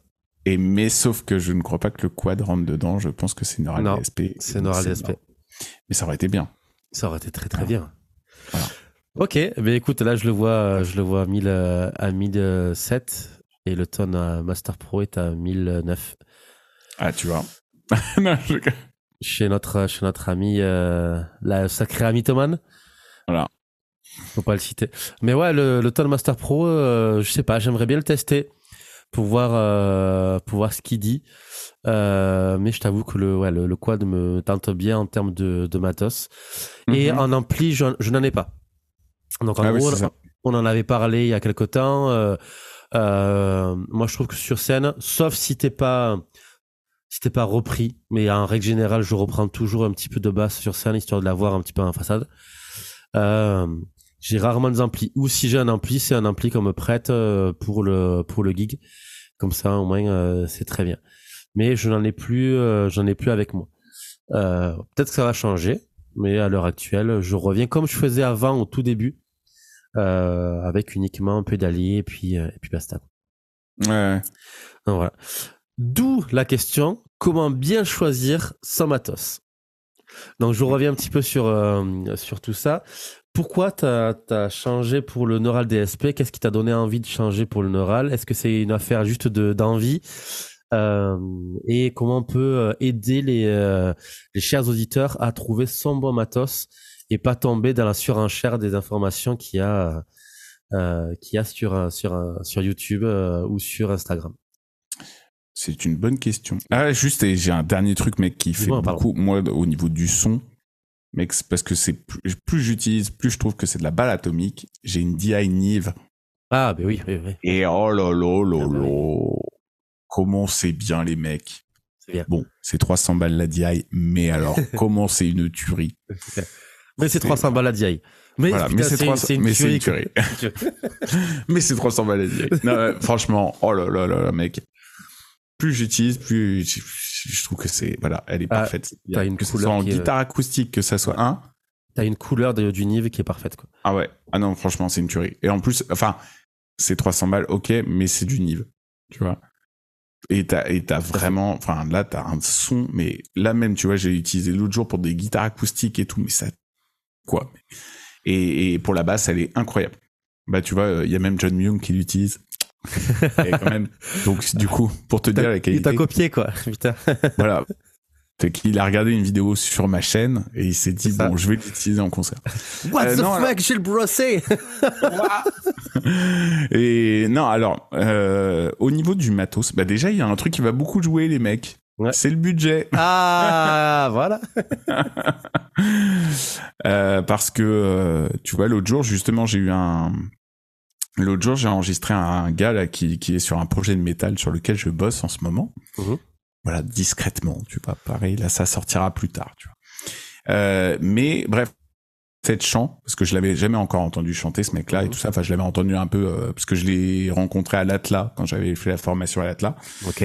Et mais sauf que je ne crois pas que le quad rentre dedans, je pense que c'est Neural non, DSP. C'est Neural DSP. Mais ça aurait été bien. Ça aurait été très très bien. Voilà. Ok, mais écoute, là je le vois, je le vois à 1000 à 1007 et le Tone Master Pro est à 1009. Ah, tu vois. non, je... Chez notre, chez notre ami, euh, la sacrée ami Thoman. Voilà. Faut pas le citer. Mais ouais, le, le Tone Master Pro, euh, je sais pas, j'aimerais bien le tester pour voir, euh, pour voir ce qu'il dit. Euh, mais je t'avoue que le, ouais, le, quad me tente bien en termes de, de matos. Et Mhm. en ampli, je, je n'en ai pas. Donc en Ah gros, on en avait parlé il y a quelque temps. Euh, euh, moi, je trouve que sur scène, sauf si t'es pas, si t'es pas repris, mais en règle générale, je reprends toujours un petit peu de basse sur scène histoire de l'avoir un petit peu en façade. Euh, j'ai rarement des amplis. Ou si j'ai un ampli, c'est un ampli qu'on me prête euh, pour le pour le gig. Comme ça, au moins, euh, c'est très bien. Mais je n'en ai plus, euh, j'en ai plus avec moi. Euh, Peut-être que ça va changer, mais à l'heure actuelle, je reviens comme je faisais avant au tout début, euh, avec uniquement un pédalier et puis et puis basta. Ouais. Donc voilà. D'où la question comment bien choisir son matos? Donc je reviens un petit peu sur euh, sur tout ça. Pourquoi t'as as changé pour le Neural DSP Qu'est-ce qui t'a donné envie de changer pour le Neural? Est-ce que c'est une affaire juste de d'envie? Euh, Et comment on peut euh, aider les euh, les chers auditeurs à trouver son bon matos et pas tomber dans la surenchère des informations qu'il y a euh, qu'il y a sur sur sur YouTube ou sur Instagram? C'est une bonne question. Ah, juste, j'ai un dernier truc, mec, qui fait beaucoup, moi, au niveau du son, mec, parce que c'est plus, plus j'utilise, plus je trouve que c'est de la balle atomique. J'ai une DI Nive. Ah, ben oui, oui, oui. Et oh là là là Ah bah là. Comment c'est bien, les mecs. C'est bien. Bon, c'est 300 balles la DI, mais alors, comment c'est une tuerie. Mais c'est 300 balles à DI. Mais, Voilà, putain, mais c'est 300 une mais c'est une tuerie, mais c'est 300 balles la DI. Non, franchement, oh là là là là, mec. Plus j'utilise, plus je, trouve que c'est, voilà, elle est Ah, parfaite. t'as une que ce couleur soit en est- guitare acoustique, que ça soit un. T'as une couleur de- du Nive qui est parfaite, quoi. Ah ouais. Ah non, franchement, c'est une tuerie. Et en plus, enfin, c'est 300 balles, ok, mais c'est du Nive. Tu vois. Et t'as, et t'as vraiment, enfin, là, t'as un son, mais là même, tu vois, j'ai utilisé l'autre jour pour des guitares acoustiques et tout, mais ça, quoi. Et, et pour la basse, elle est incroyable. Bah, tu vois, il y a même John Myung qui l'utilise. Et quand même. Donc, du coup, pour te dire la Il qualité. t'a copié, quoi. Putain. Voilà. C'est qu'il a regardé une vidéo sur ma chaîne et il s'est dit, bon, je vais l'utiliser en concert. What Euh, the non, fuck, le brossé Et non, alors, euh, au niveau du matos, bah déjà, il y a un truc qui va beaucoup jouer, les mecs. Ouais. C'est le budget. Ah, voilà. Euh, parce que, euh, tu vois, l'autre jour, justement, j'ai eu un... L'autre jour, j'ai enregistré un gars là, qui, qui est sur un projet de métal sur lequel je bosse en ce moment. Mhm. Voilà, discrètement, tu vois. Pareil, là, ça sortira plus tard, tu vois. Euh, mais bref, cette chant, parce que je l'avais jamais encore entendu chanter ce mec-là et Mhm. tout ça. Enfin, je l'avais entendu un peu euh, parce que je l'ai rencontré à l'Atlas quand j'avais fait la formation à l'Atlas. Ok.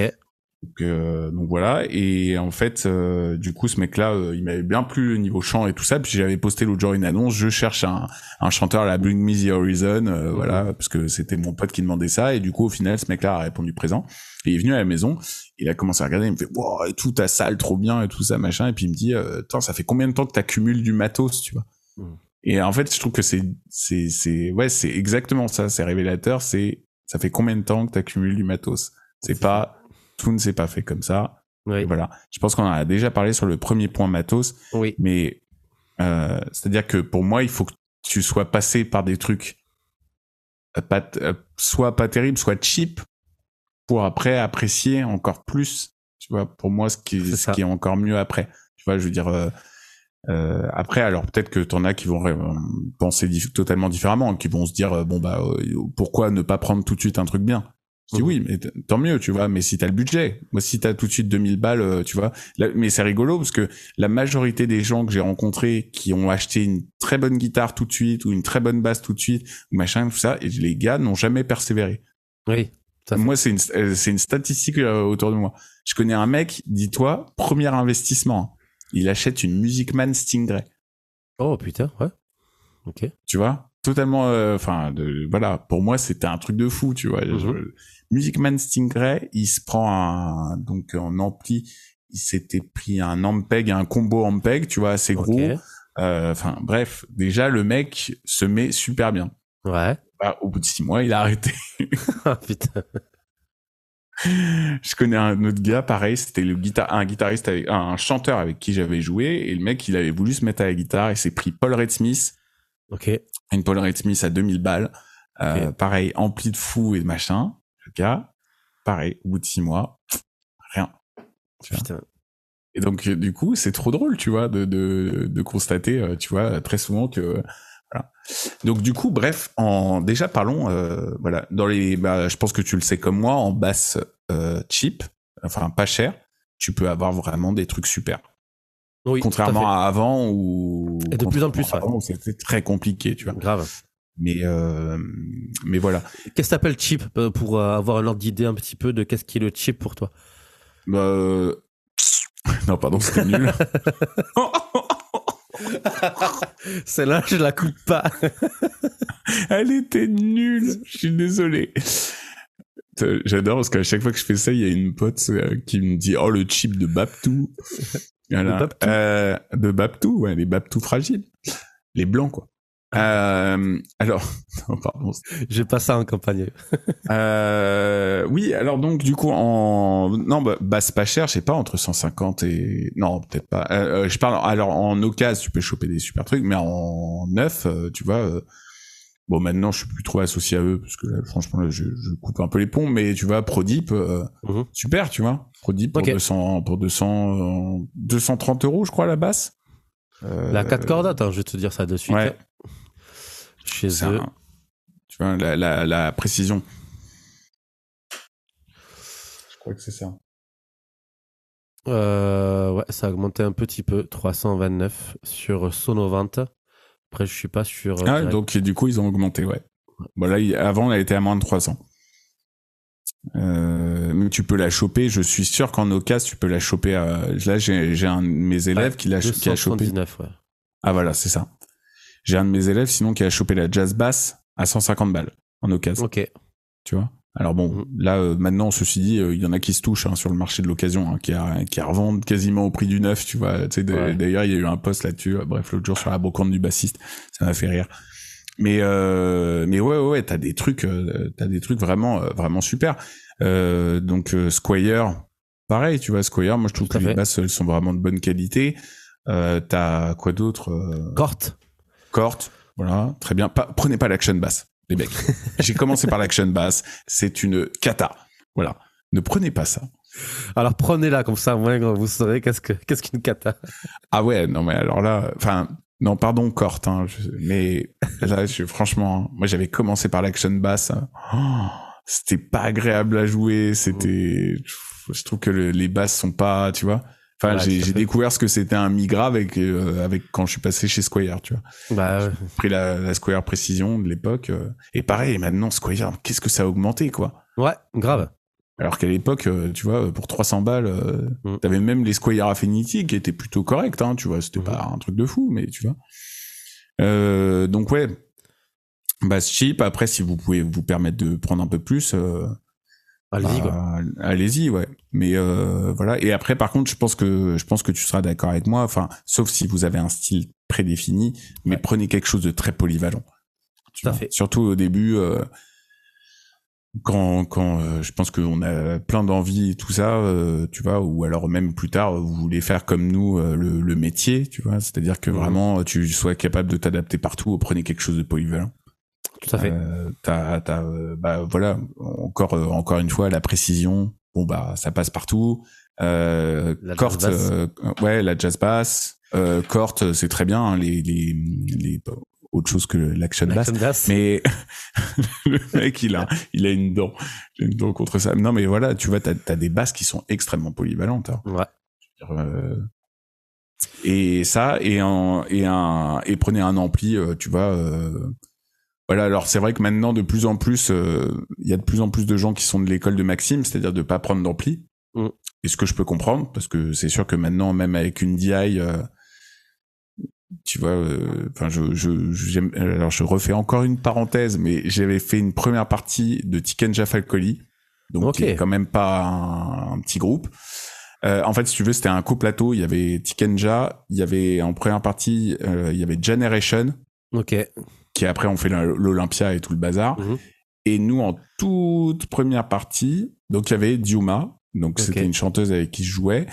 Donc, euh, donc voilà. Et en fait, euh, du coup, ce mec-là, euh, il m'avait bien plu le niveau chant et tout ça. Puis j'avais posté l'autre jour une annonce. Je cherche un, un chanteur à la Bring Me the Horizon, euh, voilà, parce que c'était mon pote qui demandait ça. Et du coup, au final, ce mec-là a répondu présent. Et il est venu à la maison. Il a commencé à regarder. Il me fait, wow, et tout ta salle, trop bien et tout ça, machin. Et puis il me dit, euh, Attends, ça fait combien de temps que t'accumules du matos, tu vois Mhm. Et en fait, je trouve que c'est, c'est, c'est, ouais, c'est exactement ça. C'est révélateur. C'est, ça fait combien de temps que t'accumules du matos? C'est pas, tout ne s'est pas fait comme ça. Oui. Et voilà. Je pense qu'on en a déjà parlé sur le premier point matos, Oui. mais euh, c'est-à-dire que pour moi, il faut que tu sois passé par des trucs euh, pas, euh, soit pas terribles, soit cheap, pour après apprécier encore plus. Tu vois, pour moi, ce qui, ce est encore mieux après. Tu vois, je veux dire. euh, euh, après, alors peut-être que t'en as qui vont penser totalement différemment, qui vont se dire bon bah euh, pourquoi ne pas prendre tout de suite un truc bien? Je dis Mhm. oui, mais tant mieux, tu vois. Mais si t'as le budget, moi si t'as tout de suite 2000 balles, euh, tu vois. Là- mais c'est rigolo parce que la majorité des gens que j'ai rencontrés qui ont acheté une très bonne guitare tout de suite ou une très bonne basse tout de suite ou machin tout ça, et les gars n'ont jamais persévéré. Oui. Moi c'est une euh, c'est une statistique euh, autour de moi. Je connais un mec, dis-toi, premier investissement, il achète une Music Man Stingray. Oh putain, ouais. Ok. tu vois totalement enfin voilà pour moi c'était un truc de fou tu vois Mhm. Music Man Stingray il se prend un donc en ampli il s'était pris un Ampeg un combo Ampeg tu vois assez gros. Euh, enfin bref déjà le mec se met super bien Ouais. Bah, au bout de six mois il a arrêté Ah putain. je connais un autre gars pareil c'était le guitar un guitariste avec un chanteur avec qui j'avais joué et le mec il avait voulu se mettre à la guitare il s'est pris Paul Red Smith Ok. une Paul Red Smith à 2000 balles. Euh. Pareil, ampli de fou et de machin. Gars, pareil, au bout de six mois, rien. Putain. Et donc, euh, du coup, c'est trop drôle, tu vois, de, de, de constater, euh, tu vois, très souvent que... Voilà. Donc, du coup, bref, en déjà, parlons, euh, voilà, dans les... Bah, je pense que tu le sais comme moi, en basse euh, cheap, enfin pas cher, tu peux avoir vraiment des trucs super. Oui. Contrairement à à, avant où... Et de plus en plus, où C'était très compliqué, tu vois. Grave. Mais euh, mais voilà. Qu'est-ce que t'appelles cheap euh, pour euh, avoir un ordre d'idée un petit peu de qu'est-ce qui est le cheap pour toi? Bah, euh, non, pardon, c'était nul. Celle-là, je la coupe pas. Elle était nulle. Je suis désolé. J'adore parce qu'à chaque fois que je fais ça, il y a une pote qui me dit oh le chip de Baptou. Voilà. De Baptou Euh, de Baptou, ouais, les Baptou fragiles, les blancs quoi. Euh, alors, non, pardon. J'ai pas ça en campagne. Euh, oui, alors donc du coup en non bah, basse pas cher, je sais pas entre 150 et non peut-être pas. Euh, euh, je parle alors en occasion tu peux choper des super trucs, mais en neuf euh, tu vois. euh, bon maintenant je suis plus trop associé à eux parce que là, franchement là, je, je coupe un peu les ponts, mais tu vois Prodip euh, Mhm. super tu vois Prodip pour Ok. 200 pour 200 euh, 230 euros je crois la basse. La 4 cordes, attends, je vais te dire ça de suite. Ouais. Chez c'est eux. un- tu vois la, la, la précision. Je crois que c'est ça. Euh, ouais, ça a augmenté un petit peu. 329 sur Sonovante. Après, je suis pas sur. euh, Ah, direct. donc du coup ils ont augmenté, ouais. Bon là, avant elle était à moins de 300. Euh, mais tu peux la choper. Je suis sûr qu'en occasion tu peux la choper. À... Là j'ai j'ai un de mes élèves Ouais, qui l'a qui a chopé. 279, ouais. Ah voilà, c'est ça. J'ai un de mes élèves sinon qui a chopé la jazz bass à 150 balles en occasion. Ok. Tu vois? Alors bon, Mhm. là euh, maintenant, ceci dit, euh, il y en a qui se touchent hein, sur le marché de l'occasion, hein, qui, a, qui a revendent quasiment au prix du neuf, tu vois. Ouais. D'ailleurs, il y a eu un post là-dessus. euh, bref, l'autre jour sur la brocante du bassiste, ça m'a fait rire. Mais euh, mais ouais ouais, ouais t'as des trucs, t'as des trucs vraiment vraiment super. Euh, donc Squire, pareil, tu vois Squire. Moi, je trouve que les basses elles sont vraiment de bonne qualité. Euh, t'as quoi d'autre euh, Corte. Cort, voilà, très bien. Pas, prenez pas l'action bass, les mecs. J'ai commencé par l'action bass, c'est une cata. Voilà, ne prenez pas ça. Alors prenez-la comme ça, au moins vous saurez qu'est-ce que qu'est-ce qu'une cata. Ah ouais, non mais alors là, enfin, non pardon Cort, hein, je- mais là, je, franchement, moi j'avais commencé par l'action bass. hein. Oh, c'était pas agréable à jouer, c'était, je trouve que le- les basses sont pas, tu vois. Enfin, Ouais, j'ai j'ai découvert ce que c'était un mi grave avec, euh, avec quand je suis passé chez Squire, tu vois. Bah, ouais. pris la, la Square Précision de l'époque. euh, et pareil, maintenant, Square, qu'est-ce que ça a augmenté, quoi ouais, grave. Alors qu'à l'époque, euh, tu vois, pour 300 balles, euh, Mm. t'avais même les Squire Affinity qui étaient plutôt corrects, hein, tu vois. C'était Mhm. pas un truc de fou, mais tu vois. Euh, donc ouais, basse cheap. Après, si vous pouvez vous permettre de prendre un peu plus, euh, Allez-y, bah, allez-y, ouais. Mais euh, voilà. Et après, par contre, je pense que je pense que tu seras d'accord avec moi. Enfin, sauf si vous avez un style prédéfini, mais Ouais. prenez quelque chose de très polyvalent. Tout à fait. Surtout au début, euh, quand quand euh, je pense qu'on a plein d'envie et tout ça, euh, tu vois, ou alors même plus tard, vous voulez faire comme nous euh, le, le métier, tu vois, c'est-à-dire que vraiment tu sois capable de t'adapter partout. Prenez quelque chose de polyvalent. Tout à fait. Euh, t'as, t'as, euh, bah voilà, encore, euh, encore une fois, la précision. Bon bah, ça passe partout. Euh, La jazz Cort, bass. euh, ouais, la jazz bass. Euh, Cort, c'est très bien. hein, les, les, les, autre chose que l'action bass. Action bass. Mais le mec, il a, il a une dent, j'ai une dent contre ça. Non, mais voilà, tu vois, t'as as des basses qui sont extrêmement polyvalentes. hein. Ouais. Euh, et ça, et un, et un, et prenez un ampli, euh, tu vois. euh, voilà. Alors c'est vrai que maintenant, de plus en plus, euh, il y a de plus en plus de gens qui sont de l'école de Maxime, c'est-à-dire de pas prendre d'ampli. Mm. Et ce que je peux comprendre, parce que c'est sûr que maintenant, même avec une DI, euh, tu vois, euh, enfin, je, je, alors je refais encore une parenthèse, mais j'avais fait une première partie de Tikenja Falcoli, donc Ok. qui est quand même pas un, un petit groupe. Euh, en fait, si tu veux, c'était un co-plateau. Il y avait Tikenja, il y avait en première partie, euh, il y avait Generation, Ok. Qui après ont fait l'Olympia et tout le bazar. Mhm. Et nous, en toute première partie, donc il y avait Diuma, donc c'était une chanteuse avec qui je jouais.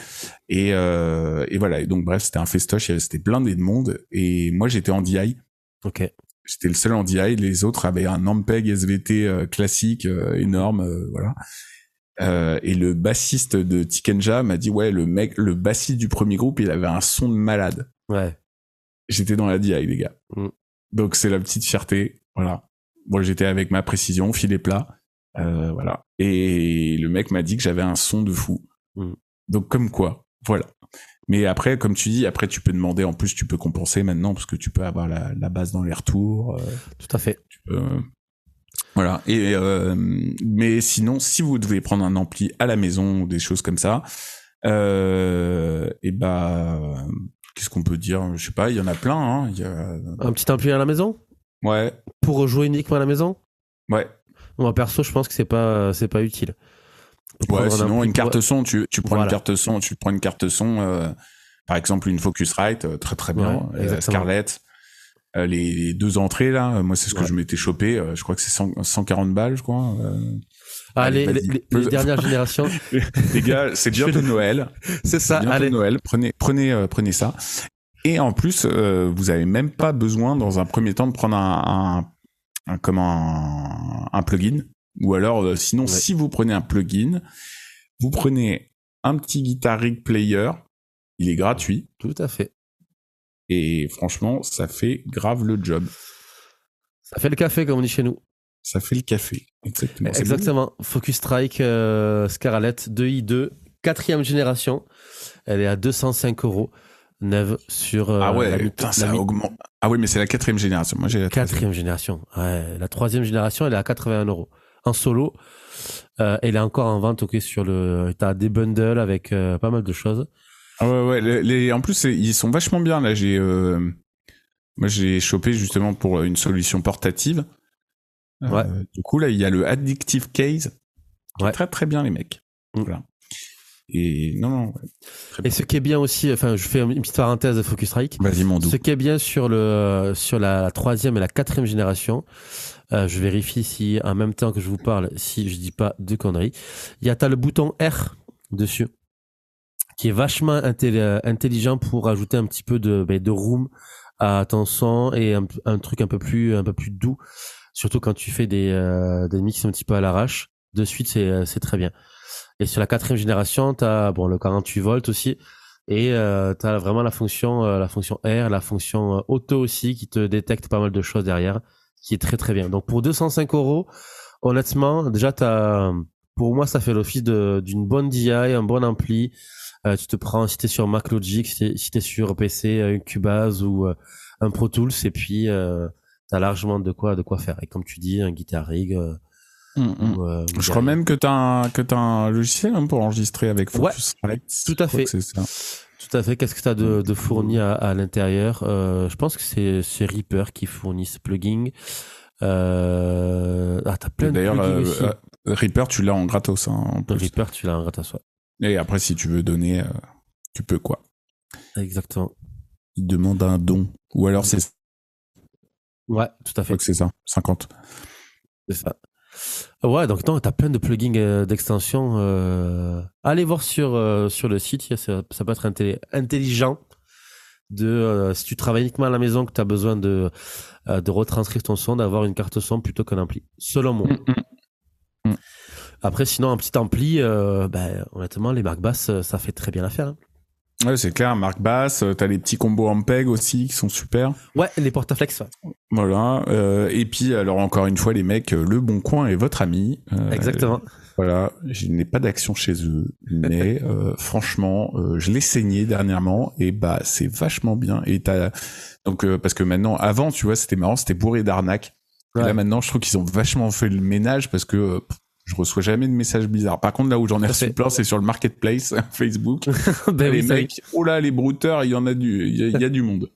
Et, euh, et voilà, et donc bref, c'était un festoche, c'était blindé de monde. Et moi, j'étais en DI. Ok. J'étais le seul en DI, les autres avaient un Ampeg SVT euh, classique, euh, énorme, euh, voilà. Euh, et le bassiste de Tikenja m'a dit, ouais, le mec, le bassiste du premier groupe, il avait un son de malade. Ouais. J'étais dans la DI, les gars. Mm. Donc c'est la petite fierté, voilà. Moi j'étais avec ma précision, filet plat, euh, voilà. Et le mec m'a dit que j'avais un son de fou. Mm. Donc comme quoi, voilà. Mais après, comme tu dis, après tu peux demander, en plus tu peux compenser maintenant parce que tu peux avoir la, la base dans les retours. euh, Tout à fait. tu peux, voilà. Et euh, mais sinon, si vous devez prendre un ampli à la maison ou des choses comme ça, euh, et bah, qu'est-ce qu'on peut dire? Je sais pas, il y en a plein. Hein. Il y a... Un petit ampli à la maison? Ouais, pour jouer uniquement à la maison? ouais. Moi perso, je pense que c'est pas c'est pas utile. Ouais, un sinon une pour- carte son, tu, tu prends Voilà. une carte son, tu prends une carte son, euh, par exemple une Focusrite, euh, très très bien, Ouais, euh. Scarlett, euh, les, les deux entrées là, moi c'est ce que Ouais. je m'étais chopé, je crois que c'est 100 140 balles, je crois. Ah, Allez, les, vas-y. les- les dernières générations. Les gars, c'est bientôt Noël, C'est ça. bientôt Allez. Noël, prenez prenez euh, prenez ça. Et en plus, euh, vous avez même pas besoin dans un premier temps de prendre un, un, un comme un, un plugin, ou alors euh, sinon Ouais. si vous prenez un plugin, vous prenez un petit Guitar Rig Player, il est gratuit. Tout à fait. Et franchement, ça fait grave le job. Ça fait le café comme on dit chez nous. Ça fait le café. Exactement. Focus Strike euh, Scarlett 2i2, quatrième génération. Elle est à 205 euros neuve sur euh. Ah ouais, la, putain, la ça augmente. Ah oui, mais c'est la quatrième génération. Moi, j'ai la quatrième génération. Ouais, la troisième génération, elle est à 81 euros en solo. Euh, elle est encore en vente ok, sur le. T'as des bundles avec euh, pas mal de choses. Ah ouais, ouais. Les, les- en plus, ils sont vachement bien. Là, j'ai, moi, j'ai chopé justement pour une solution portative. Euh, Ouais. Du coup, là, il y a le Addictive Case. qui est Ouais. Très, très bien, les mecs. Mm. Voilà. Et non, non. ouais. Et bien. ce qui est bien aussi, enfin, je fais une petite parenthèse de Focus Strike. Vas-y, mon doux. Ce qui est bien sur le sur la troisième et la quatrième génération, euh, je vérifie si en même temps que je vous parle, si je dis pas de conneries. Il y a t'as le bouton R dessus, qui est vachement euh, intelligent pour ajouter un petit peu de ben, de room à ton son et un, un truc un peu plus un peu plus doux, surtout quand tu fais des euh, des mix un petit peu à l'arrache. De suite, c'est euh, c'est très bien. Et sur la quatrième génération, t'as bon le 48 volts aussi. Et euh, tu as vraiment la fonction, euh, la fonction R, la fonction euh, auto aussi qui te détecte pas mal de choses derrière, qui est très très bien. Donc pour 205 euros, honnêtement, déjà t'as, pour moi ça fait l'office d'une bonne DI, un bon ampli. Euh, tu te prends si t'es sur Mac Logic, si t'es, si sur PC, euh, Cubase ou un Pro Tools, et puis t'as largement de quoi de quoi faire. Et comme tu dis, un Guitar Rig. euh, Mm, mm. ou, euh, Je crois même que t'as un, que t'as un logiciel hein, pour enregistrer avec Focusrite. tout à fait. ça. Tout à fait. Qu'est-ce que tu as de, de fourni à, à l'intérieur? Euh, Je pense que c'est c'est Reaper qui fournit ce plugin. Euh... Ah, t'as plein de D'ailleurs, plugins euh, aussi. euh, Reaper, tu l'as en gratos. Hein, en plus. Reaper, tu l'as en gratos, ouais. Et après, si tu veux donner, euh, tu peux quoi Exactement. Il demande un don. Ou alors, c'est, Ouais, tout à fait. c'est ça, 50. C'est ça. Ouais, donc non, t'as plein de plugins euh, d'extension. Euh... Allez voir sur euh, sur le site, ça, ça peut être intelli- intelligent. De euh, si tu travailles uniquement à la maison, que tu as besoin de euh, de retranscrire ton son, d'avoir une carte son plutôt qu'un ampli. Selon moi. Mm, Après, sinon, un petit ampli, euh, ben, honnêtement, les marques basses, ça fait très bien l'affaire. hein. Ouais, c'est clair, marque basse, t'as les petits combos en peg aussi qui sont super. Ouais, les portaflex. Voilà. Euh, et puis, alors encore une fois, les mecs, Le Bon Coin est votre ami. Euh, Exactement. Voilà, je n'ai pas d'action chez eux, mais euh, franchement, euh, je l'ai saigné dernièrement et bah c'est vachement bien. Et t'as donc euh, parce que maintenant, avant, tu vois, c'était marrant, c'était bourré d'arnaques. Ouais. Là maintenant, je trouve qu'ils ont vachement fait le ménage parce que euh, je reçois jamais de messages bizarres. Par contre, là où j'en ai reçu plein, c'est sur le marketplace Facebook. ben les oui, mecs, oh là, les brouteurs, il y en a du, il y, a- il y a du monde.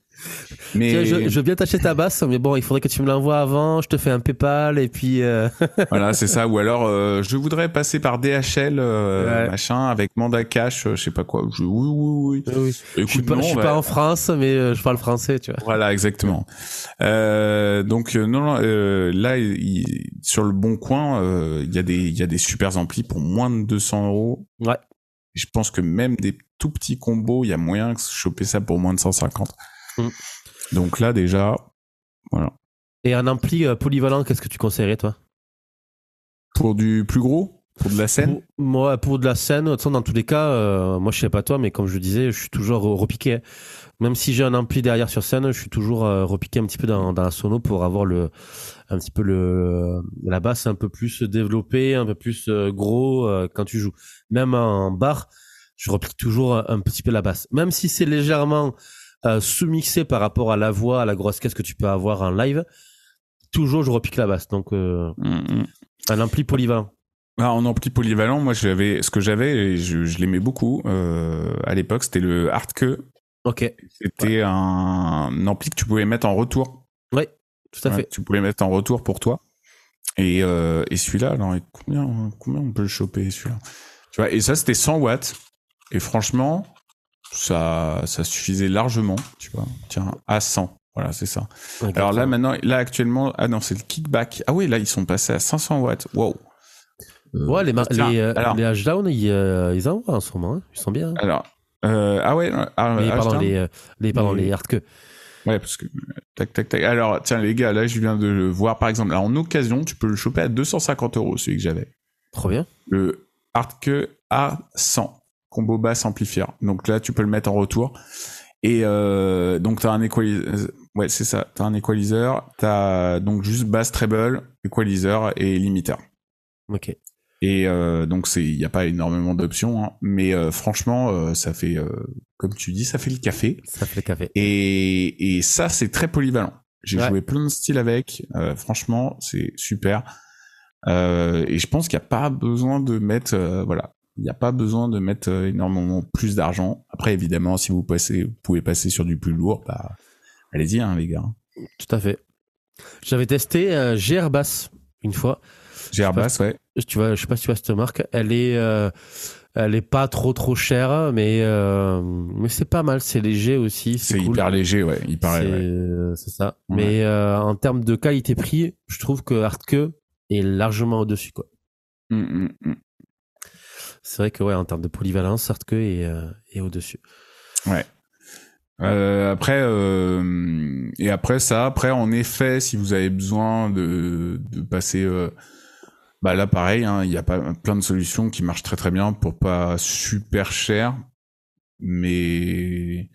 Mais Tiens, je, je veux bien t'acheter ta basse, mais bon, il faudrait que tu me l'envoies avant. Je te fais un PayPal et puis. euh, voilà, c'est ça. Ou alors, euh, je voudrais passer par DHL, euh, Ouais. machin, avec mandat cash, je sais pas quoi. Je, oui, oui, oui. oui. Écoute, Je suis pas, non, je suis bah, pas en France, mais je parle français, tu vois. Voilà, exactement. Donc non, là, il- sur le bon coin, il y a des, y a des super amplis pour moins de 200 euros. Ouais. Je pense que même des tout petits combos, il y a moyen de choper ça pour moins de 150. Mm. Donc là, déjà, voilà. Et un ampli euh, polyvalent, qu'est-ce que tu conseillerais, toi? Pour du plus gros, pour de la scène? pour, moi, pour de la scène, de toute façon, dans tous les cas, euh, moi je sais pas toi, mais comme je disais, je suis toujours re- repiqué. hein. Même si j'ai un ampli derrière sur scène, je suis toujours euh, repiqué un petit peu dans, dans la sono pour avoir le, un petit peu le, la basse un peu plus développée, un peu plus euh, gros euh, quand tu joues. Même en bar, je repique toujours un, un petit peu la basse. Même si c'est légèrement euh, sous-mixé par rapport à la voix, à la grosse caisse que tu peux avoir en live, toujours je repique la basse. Donc euh, Mm, mm. un ampli polyvalent. Ah, en ampli polyvalent, moi j'avais ce que j'avais je, je l'aimais beaucoup euh, à l'époque, c'était le Hardke. Ok, C'était un ampli que tu pouvais mettre en retour. tout à Ouais, fait. Tu pouvais mettre en retour pour toi. Et, euh, et celui-là, alors combien, combien on peut le choper celui-là? Tu vois, et ça c'était 100 watts. Et franchement, ça, ça suffisait largement. Tu vois, tiens, à 100. Voilà, c'est ça. Alors là maintenant, là actuellement, ah non, c'est le kickback. Ah oui, là ils sont passés à 500 watts. Wow. Euh, Ouais, les, tiens, les, euh, alors, les H-Down, ils, euh, ils envoient en ce moment. hein. Ils sont bien. hein. alors, euh, ah ouais, ah, les, pardon, les, les, pardon, Les- les hardcore. Ouais, parce que tac tac tac. Alors tiens les gars, là je viens de le voir par exemple. Là, en occasion, tu peux le choper à 250 euros celui que j'avais. Trop bien. Le Hardke A100 combo basse amplifier. Donc là tu peux le mettre en retour. Et euh, donc t'as un equalizer. Ouais c'est ça. T'as un equalizer. T'as donc juste basse treble, equalizer et limiteur. Ok. Et euh, donc c'est, il y a pas énormément d'options, hein, mais euh, franchement euh, ça fait, euh, comme tu dis, ça fait le café. Ça fait le café. Et, et ça, c'est très polyvalent. J'ai Ouais. joué plein de styles avec. euh, franchement, c'est super. Euh, et je pense qu'il n'y a pas besoin de mettre, euh, voilà, il n'y a pas besoin de mettre euh, énormément plus d'argent. Après, évidemment, si vous passez, vous pouvez passer sur du plus lourd, bah, allez-y, hein, les gars. Tout à fait. J'avais testé euh, GR Bass une fois. J'ai Airbus, ouais. Tu vois, je sais pas si tu vois cette marque. Elle est, euh, elle est pas trop trop chère, mais euh, mais c'est pas mal. C'est léger aussi. C'est cool. hyper léger, ouais. C'est paraît, ouais. c'est ça. Ouais. Mais en termes de qualité-prix, je trouve que Hardke est largement au-dessus. quoi. Mm, mm, mm. C'est vrai que ouais, en termes de polyvalence, Hardke est, euh, est au-dessus. Euh, après, euh, et après ça, après en effet, si vous avez besoin de, de passer, euh, bah là pareil, hein, il y a pas plein de solutions qui marchent très très bien pour pas super cher, mais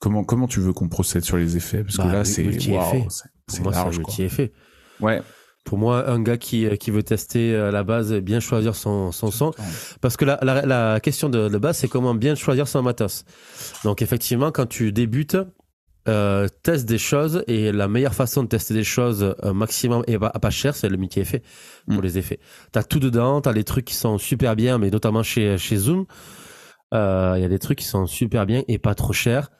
comment comment tu veux qu'on procède sur les effets? Parce Bah, que là mu- c'est waouh, c'est c'est un large quoi. multi-effet. Ouais. Pour moi, un gars qui, qui veut tester euh, la base, bien choisir son, son son. Parce que la, la, la question de, de base, c'est comment bien choisir son matos. Donc, effectivement, quand tu débutes, euh, teste des choses et la meilleure façon de tester des choses euh, maximum et pas, à pas cher, c'est le multi-effet pour Mm. les effets. T'as tout dedans, t'as les trucs qui sont super bien, mais notamment chez, chez Zoom, euh, il y a des trucs qui sont super bien et pas trop chers.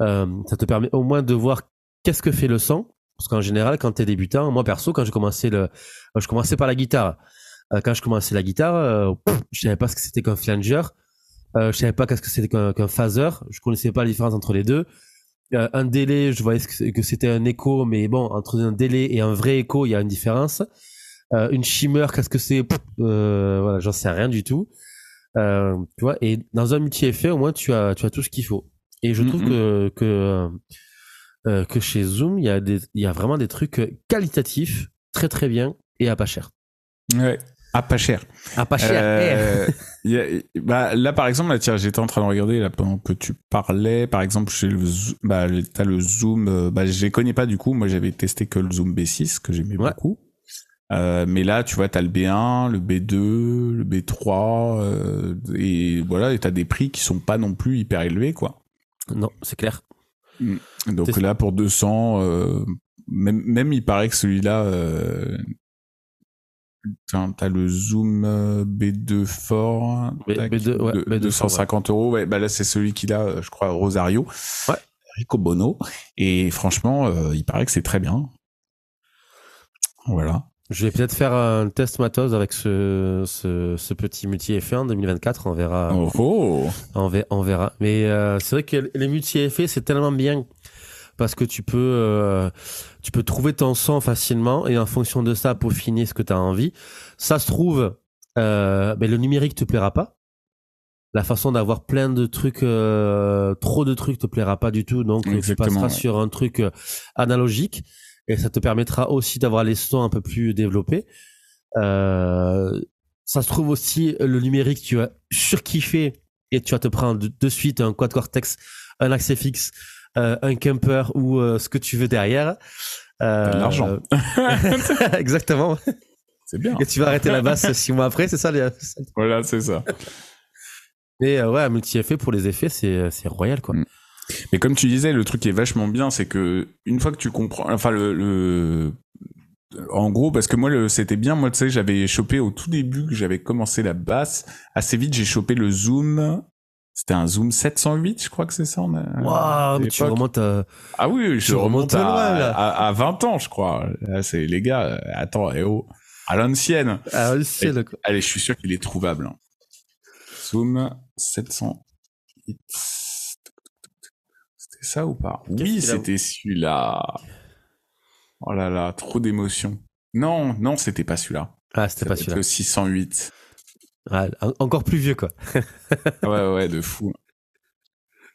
Euh, ça te permet au moins de voir qu'est-ce que fait le son. Parce qu'en général, quand t'es débutant, moi perso, quand j'ai commencé le, je commençais par la guitare. Euh, quand je commençais la guitare, euh, je savais pas ce que c'était qu'un flanger. Euh, je savais pas qu'est-ce que c'était qu'un phaser. Je connaissais pas la différence entre les deux. Un délai, je voyais que c'était un écho, mais bon, entre un délai et un vrai écho, il y a une différence. Une shimmer, qu'est-ce que c'est? Euh, Voilà, j'en sais rien du tout. Euh, tu vois, et dans un multi-effet, au moins, tu as, tu as tout ce qu'il faut. Et je Mm, trouve mm. que, que, euh, que chez Zoom, il y, a des, il y a vraiment des trucs qualitatifs, très très bien, et à pas cher. Ouais. Ah pas cher. À pas cher. Euh, bah, là, par exemple, tiens, j'étais en train de regarder là, pendant que tu parlais. Par exemple, chez le, bah, t'as le zoom. Euh, bah, je les connais pas du coup. Moi, j'avais testé que le zoom B6 que j'aimais beaucoup. Euh, mais là, tu vois, t'as le B1, le B2, le B3, euh, et voilà, et t'as des prix qui sont pas non plus hyper élevés, quoi. Non, c'est clair. Mm. Donc là, pour 200, euh, même, même il paraît que celui-là, euh, t'as le Zoom euh, B2 Fort, B2, ouais, B2 250 euros. Ouais, bah là, c'est celui qu'il a, euh, je crois, Rosario. Ouais. Rico Bono. Et franchement, euh, il paraît que c'est très bien. Voilà. Je vais peut-être faire un test matos avec ce, ce, ce petit multi-effet en 2024. On verra. Oh, oh. On, on, verra. Mais euh, c'est vrai que les multi-effets, c'est tellement bien parce que tu peux, euh, tu peux trouver ton son facilement et en fonction de ça, peaufiner ce que tu as envie. Ça se trouve, euh, mais le numérique te plaira pas. La façon d'avoir plein de trucs, euh, trop de trucs te plaira pas du tout. Donc, tu passeras sur un truc euh, analogique et ça te permettra aussi d'avoir les sons un peu plus développés. Euh, ça se trouve aussi le numérique, tu vas surkiffer et tu vas te prendre de, suite un quad cortex, un axe fixe, euh, un camper ou euh, ce que tu veux derrière. Euh, de l'argent. Exactement. C'est bien. Et tu vas arrêter la basse six mois après, c'est ça les... Voilà, c'est ça. Mais ouais, multi-effet pour les effets, c'est royal quoi. Mm. Mais comme tu disais, le truc qui est vachement bien, c'est que une fois que tu comprends, enfin le, le... en gros, parce que moi c'était bien, moi tu sais, j'avais chopé au tout début que j'avais commencé la basse, assez vite j'ai chopé le zoom. C'était un zoom 708, je crois que c'est ça. Waouh, tu remontes à... Ah oui, je remonte à, à, 20 ans, je crois. c'est les gars, attends, eh oh, à l'ancienne. À l'ancienne. Allez, je suis sûr qu'il est trouvable. Hein. Zoom 708 ça ou pas? Oui, c'était celui-là. Oh là là, trop d'émotions. Non, non, c'était pas celui-là. Ah, c'était pas celui-là. Le 608. Ah, encore plus vieux, quoi. ouais, ouais, de fou.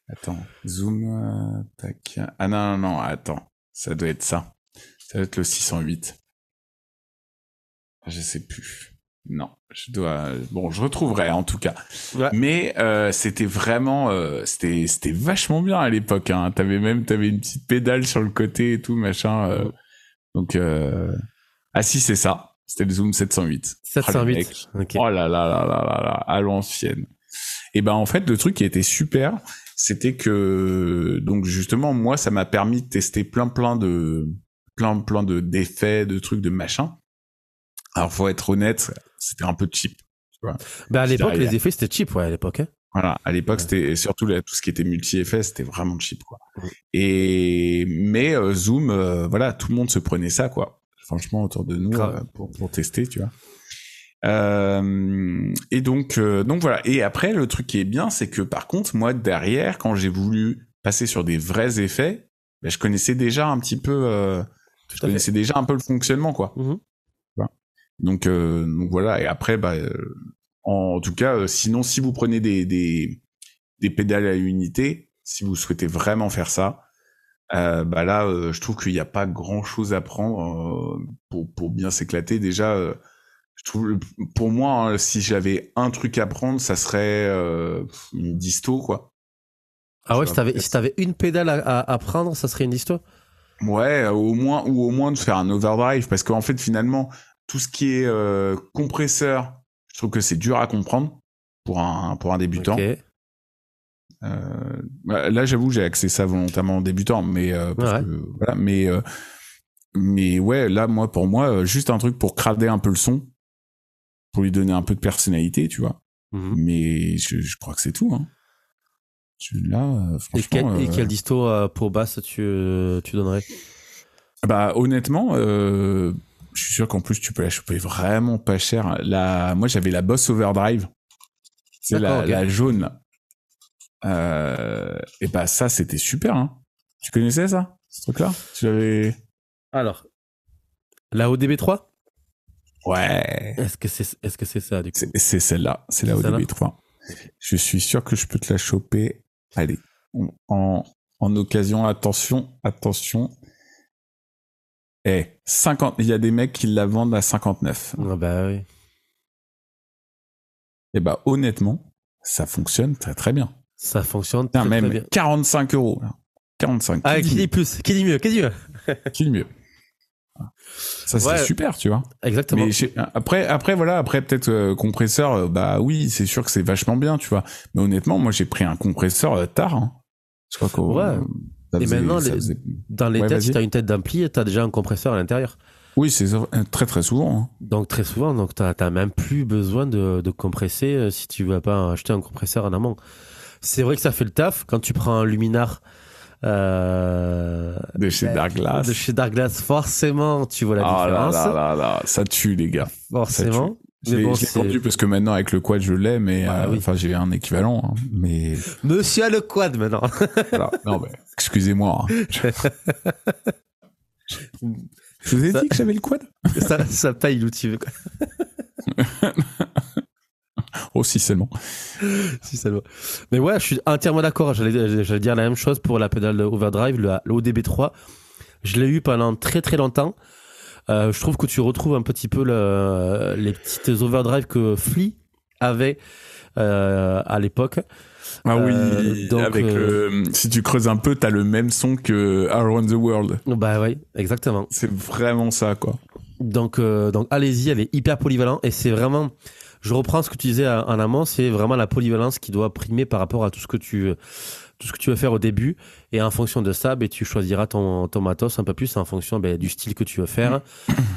Attends, zoom, euh, tac. Ah non, non, non, attends. Ça doit être ça. Ça doit être le 608. Je sais plus. Non, je dois. Bon, je retrouverai en tout cas. Mais euh, c'était vraiment, euh, c'était c'était vachement bien à l'époque. Hein. T'avais même t'avais une petite pédale sur le côté et tout machin. Euh. Donc ah si c'est ça. C'était le Zoom 708. 708. Oh, là là là là là là à l'ancienne. Et ben en fait le truc qui était super, c'était que donc justement moi ça m'a permis de tester plein plein de plein plein de d'effets, de trucs, de machin. Alors faut être honnête, c'était un peu cheap. Tu vois. Bah à l'époque, les effets c'était cheap, ouais, à l'époque. Hein. Voilà, à l'époque, c'était surtout tout ce qui était multi-effet, c'était vraiment cheap, quoi. Et mais euh, Zoom, euh, voilà, tout le monde se prenait ça, quoi. Franchement, autour de nous euh, pour, pour tester, tu vois. et donc, donc voilà. Et après, le truc qui est bien, c'est que par contre, moi derrière, quand j'ai voulu passer sur des vrais effets, ben, je connaissais déjà un petit peu, je connaissais déjà un peu le fonctionnement, quoi. Mm-hmm. Donc, euh, donc voilà. Et après, bah, euh, en, tout cas, euh, sinon, si vous prenez des, des, des pédales à unité, si vous souhaitez vraiment faire ça, euh, bah là, je trouve qu'il n'y a pas grand chose à prendre pour, pour bien s'éclater. Déjà, je trouve, pour moi, hein, si j'avais un truc à prendre, ça serait une disto, quoi. Ah ouais, si t'avais, si avais une pédale à, à, prendre, ça serait une disto? Ouais, au moins, ou au moins de faire un overdrive, parce qu'en fait, finalement, tout ce qui est euh, compresseur, je trouve que c'est dur à comprendre pour un pour un débutant. Euh, bah, là, j'avoue, j'ai axé ça volontairement en débutant, mais euh, parce que, voilà, mais mais ouais, là, moi, pour moi, juste un truc pour crader un peu le son, pour lui donner un peu de personnalité, tu vois. Mmh mais je, je, crois que c'est tout. Hein. Là, franchement. Et, quel, disto pour basse tu tu donnerais? Bah honnêtement, je suis sûr qu'en plus tu peux la choper vraiment pas cher. La, moi j'avais la Boss Overdrive, c'est la, jaune. Euh, et bah ça c'était super. Hein. Tu connaissais ça, ce truc-là? Tu l'avais Alors, la ODB3 Ouais. Est-ce que c'est est-ce que c'est ça du coup? C'est celle-là, c'est la ODB3. Je suis sûr que je peux te la choper. Allez, en, en occasion, attention, attention. Eh, 50, il y a des mecs qui la vendent à 59. Ah bah oui. Et bah honnêtement, ça fonctionne très très bien. Ça fonctionne Putain, très, même très bien. 45 euros. là. 45. Ah, qui qui dit plus? Qui dit mieux? Qui dit mieux? Qui dit mieux? Ça c'est Ouais. super, tu vois. Exactement. Mais j'ai- après, après voilà, après peut-être euh, compresseur, euh, bah oui, c'est sûr que c'est vachement bien, tu vois. Mais honnêtement, moi j'ai pris un compresseur euh, tard. Hein. Je crois qu'au Ouais. Ça Et faisait- maintenant, ça les- faisait- Dans les Ouais, tests, si tu as une tête d'ampli, tu as déjà un compresseur à l'intérieur. Oui, c'est très très souvent. hein. Donc très souvent, donc tu n'as même plus besoin de, de compresser euh, si tu vas pas acheter un compresseur en amont. C'est vrai que ça fait le taf quand tu prends un luminar euh, De chez ben, Darkglass. de chez Darkglass, forcément tu vois la là différence. là là là, ça tue les gars. forcément. Je Mais l'ai bon, je l'ai c'est- vendu parce que maintenant avec le quad je l'ai, mais euh, oui. j'ai un équivalent. hein. mais Monsieur a le quad maintenant. voilà. non mais excusez-moi. hein. Je vous ai Ça- dit que j'avais le quad? Ça, ça paye l'outil. Oh si seulement. si va. Mais ouais, je suis entièrement d'accord. J'allais j'allais dire la même chose pour la pédale overdrive, le, le ODB3. Je l'ai eu pendant très très longtemps. Euh, je trouve que tu retrouves un petit peu le- les petites overdrive que Flea avait euh, à l'époque. Ah oui, Euh, donc, avec le, si tu creuses un peu, t'as le même son que Around the World. Bah oui, exactement. C'est vraiment ça quoi. Donc, donc allez-y, elle est hyper polyvalente et c'est vraiment. Je reprends ce que tu disais en en amont, c'est vraiment la polyvalence qui doit primer par rapport à tout ce que tu, tout ce que tu veux faire au début. Et en fonction de ça, ben, tu choisiras ton, ton matos un peu plus en fonction ben, du style que tu veux faire,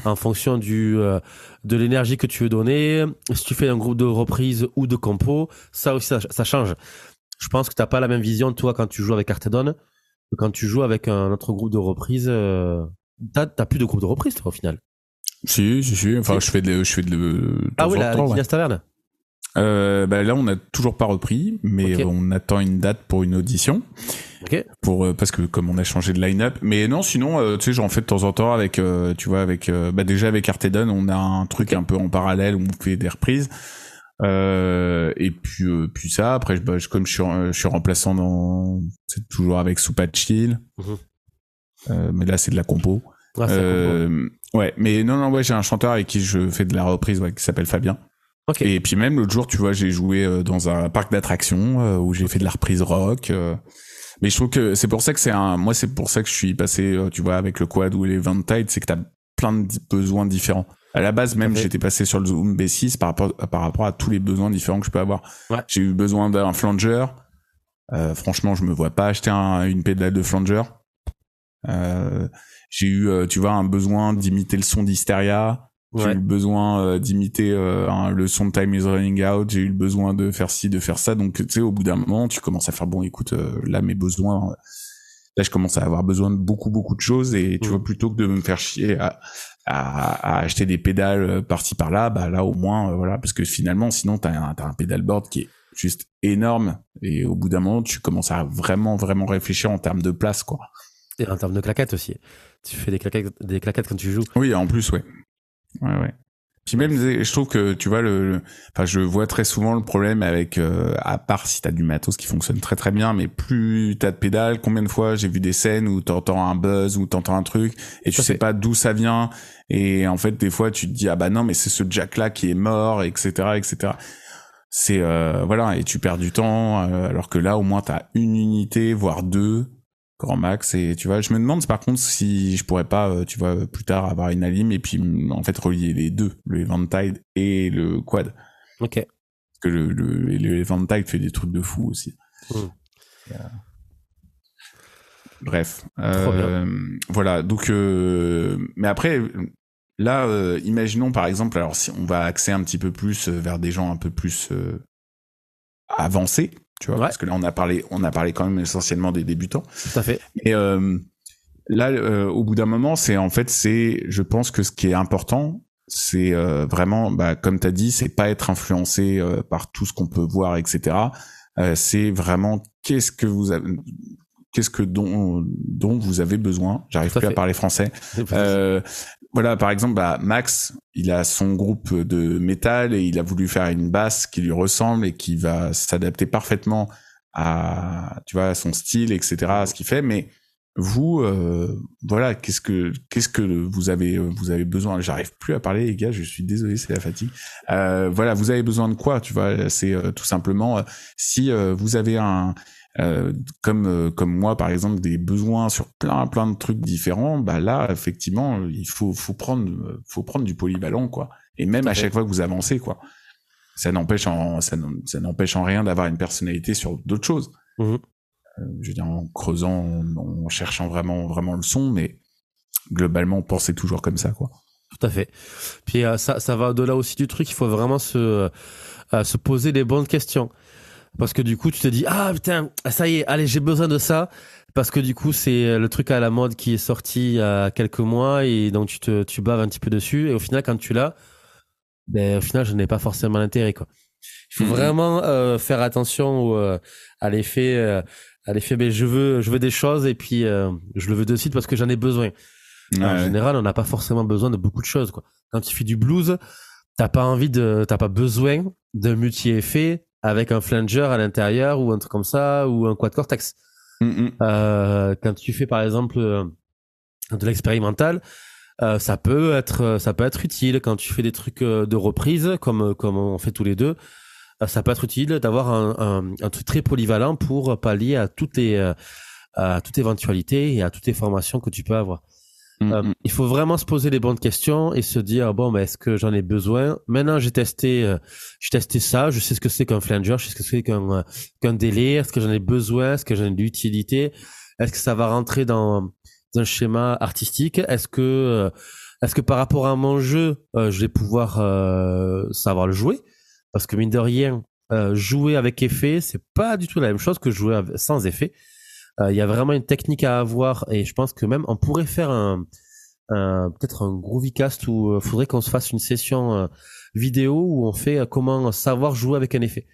en fonction du, euh, de l'énergie que tu veux donner. Si tu fais un groupe de reprise ou de compo, ça aussi, ça, ça change. Je pense que tu n'as pas la même vision, toi, quand tu joues avec Artedon, que quand tu joues avec un autre groupe de reprise. Euh, tu n'as plus de groupe de reprise, toi, au final. Si, si, si. Enfin, je fais de, je fais de, de Ah oui, la ouais. Taverne. Euh, bah là, on n'a toujours pas repris, mais on attend une date pour une audition. Ok. pour euh, parce que comme on a changé de line-up. Mais non sinon euh, tu sais j'en fais de temps en temps avec euh, tu vois avec euh, bah déjà avec Artedon on a un truc un peu en parallèle où on fait des reprises. Euh, et puis euh, puis ça après je, bah, comme je suis, je suis remplaçant dans c'est toujours avec Soupa Chill euh, mais là c'est de la compo. Ah, ça comprend. euh, ouais mais non non ouais j'ai un chanteur avec qui je fais de la reprise ouais, qui s'appelle Fabien Ok. et puis même l'autre jour, tu vois, j'ai joué euh, dans un parc d'attractions euh, où j'ai fait de la reprise rock. euh. Mais je trouve que c'est pour ça que c'est un. Moi, c'est pour ça que je suis passé, tu vois, avec le quad ou les Vantide, c'est que t'as plein de besoins différents. À la base, même, j'étais passé sur le Zoom B6 par rapport, par rapport à tous les besoins différents que je peux avoir. Ouais. J'ai eu besoin d'un flanger. Euh, franchement, je me vois pas acheter un- une pédale de flanger. Euh, j'ai eu, tu vois, un besoin d'imiter le son d'Hysteria. J'ai Ouais. eu le besoin euh, d'imiter euh, un- le son de Time is Running Out. J'ai eu le besoin de faire ci, de faire ça. Donc, tu sais, au bout d'un moment, tu commences à faire bon. Écoute, euh, là, mes besoins. euh, là, je commence à avoir besoin de beaucoup, beaucoup de choses. Et tu Mm. vois, plutôt que de me faire chier à, à, à acheter des pédales euh, par-ci par-là, bah là, au moins, voilà, parce que finalement, sinon, t'as un, t'as un pédalboard qui est juste énorme. Et au bout d'un moment, tu commences à vraiment, vraiment réfléchir en termes de place, quoi. Et en termes de claquettes aussi. Tu fais des claquettes, des claquettes quand tu joues. Oui, en plus, ouais. Ouais, ouais. Puis même, je trouve que, tu vois, le, le- enfin, je vois très souvent le problème avec, euh, à part si t'as du matos qui fonctionne très très bien, mais plus t'as de pédales, combien de fois j'ai vu des scènes où t'entends un buzz, ou t'entends un truc, et tu sais pas d'où ça vient, et en fait, des fois, tu te dis, ah bah non, mais c'est ce jack-là qui est mort, etc., etc. C'est, euh, voilà, et tu perds du temps, euh, alors que là, au moins, t'as une unité, voire deux, grand max. Et tu vois je me demande par contre si je pourrais pas euh, tu vois plus tard avoir une alim et puis mm, en fait relier les deux le Eventide et le quad. Ok. parce que le le, le Eventide fait des trucs de fou aussi. Mm. Euh, bref euh, voilà. Donc euh, mais après là imaginons par exemple alors si on va axer un petit peu plus vers des gens un peu plus avancés tu vois Ouais. parce que là on a parlé on a parlé quand même essentiellement des débutants Tout à fait. et euh, là, euh, au bout d'un moment, c'est en fait, c'est, je pense que ce qui est important, c'est euh, vraiment, bah, comme tu as dit, c'est pas être influencé euh, par tout ce qu'on peut voir, etc. Euh, c'est vraiment qu'est-ce que vous avez, qu'est-ce que dont dont vous avez besoin. J'arrive plus à parler français. Euh, voilà, par exemple, bah, Max, il a son groupe de métal et il a voulu faire une basse qui lui ressemble et qui va s'adapter parfaitement à, tu vois, à son style, etc., à ce qu'il fait. Mais vous, euh, voilà, qu'est-ce que qu'est-ce que vous avez vous avez besoin? J'arrive plus à parler, les gars. Je suis désolé, c'est la fatigue. Euh, voilà, vous avez besoin de quoi Tu vois, c'est euh, tout simplement si vous avez un comme comme moi par exemple des besoins sur plein plein de trucs différents, bah là effectivement il faut faut prendre faut prendre du polyvalent quoi. Et même à, chaque fois que vous avancez quoi, ça n'empêche en ça n'empêche en rien d'avoir une personnalité sur d'autres choses. Mmh euh, je veux dire, en creusant, en, cherchant vraiment, vraiment le son, mais globalement, penser toujours comme ça, quoi. Tout à fait. Puis euh, ça, ça va au-delà aussi du truc. Il faut vraiment se, euh, se poser les bonnes questions. Parce que du coup, tu te dis, ah putain, ça y est, allez, j'ai besoin de ça. Parce que du coup, c'est le truc à la mode qui est sorti il y a quelques mois et donc tu te, tu baves un petit peu dessus. Et au final, quand tu l'as, ben, au final, je n'ai pas forcément l'intérêt, quoi. Il faut mhm. vraiment faire attention à l'effet elle fait ben, je veux je veux des choses et puis euh, je le veux de suite parce que j'en ai besoin en général on n'a pas forcément besoin de beaucoup de choses quoi quand tu fais du blues t'as pas envie de t'as pas besoin d'un multi effet avec un flanger à l'intérieur ou un truc comme ça ou un quad cortex mm, mm. euh, quand tu fais par exemple euh, de l'expérimental euh, ça peut être ça peut être utile quand tu fais des trucs de reprise comme comme on fait tous les deux euh, ça peut être utile d'avoir un, un, truc très polyvalent pour pallier à toutes les euh, à toute éventualité et à toutes les formations que tu peux avoir. Mm, euh, mm. il faut vraiment se poser les bonnes questions et se dire bon mais est-ce que j'en ai besoin? Maintenant j'ai testé j'ai testé ça, je sais ce que c'est qu'un flanger, je sais ce que c'est qu'un qu'un délai, est-ce que j'en ai besoin, est-ce que j'en ai de l'utilité, est-ce que ça va rentrer dans, un schéma artistique, est-ce que est-ce que par rapport à mon jeu, je vais pouvoir savoir le jouer? Parce que mine de rien, euh, jouer avec effet, c'est pas du tout la même chose que jouer sans effet. Euh, il y a vraiment une technique à avoir et je pense que même on pourrait faire un, peut-être un Groovycast où il euh, faudrait qu'on se fasse une session vidéo où on fait comment savoir jouer avec un effet.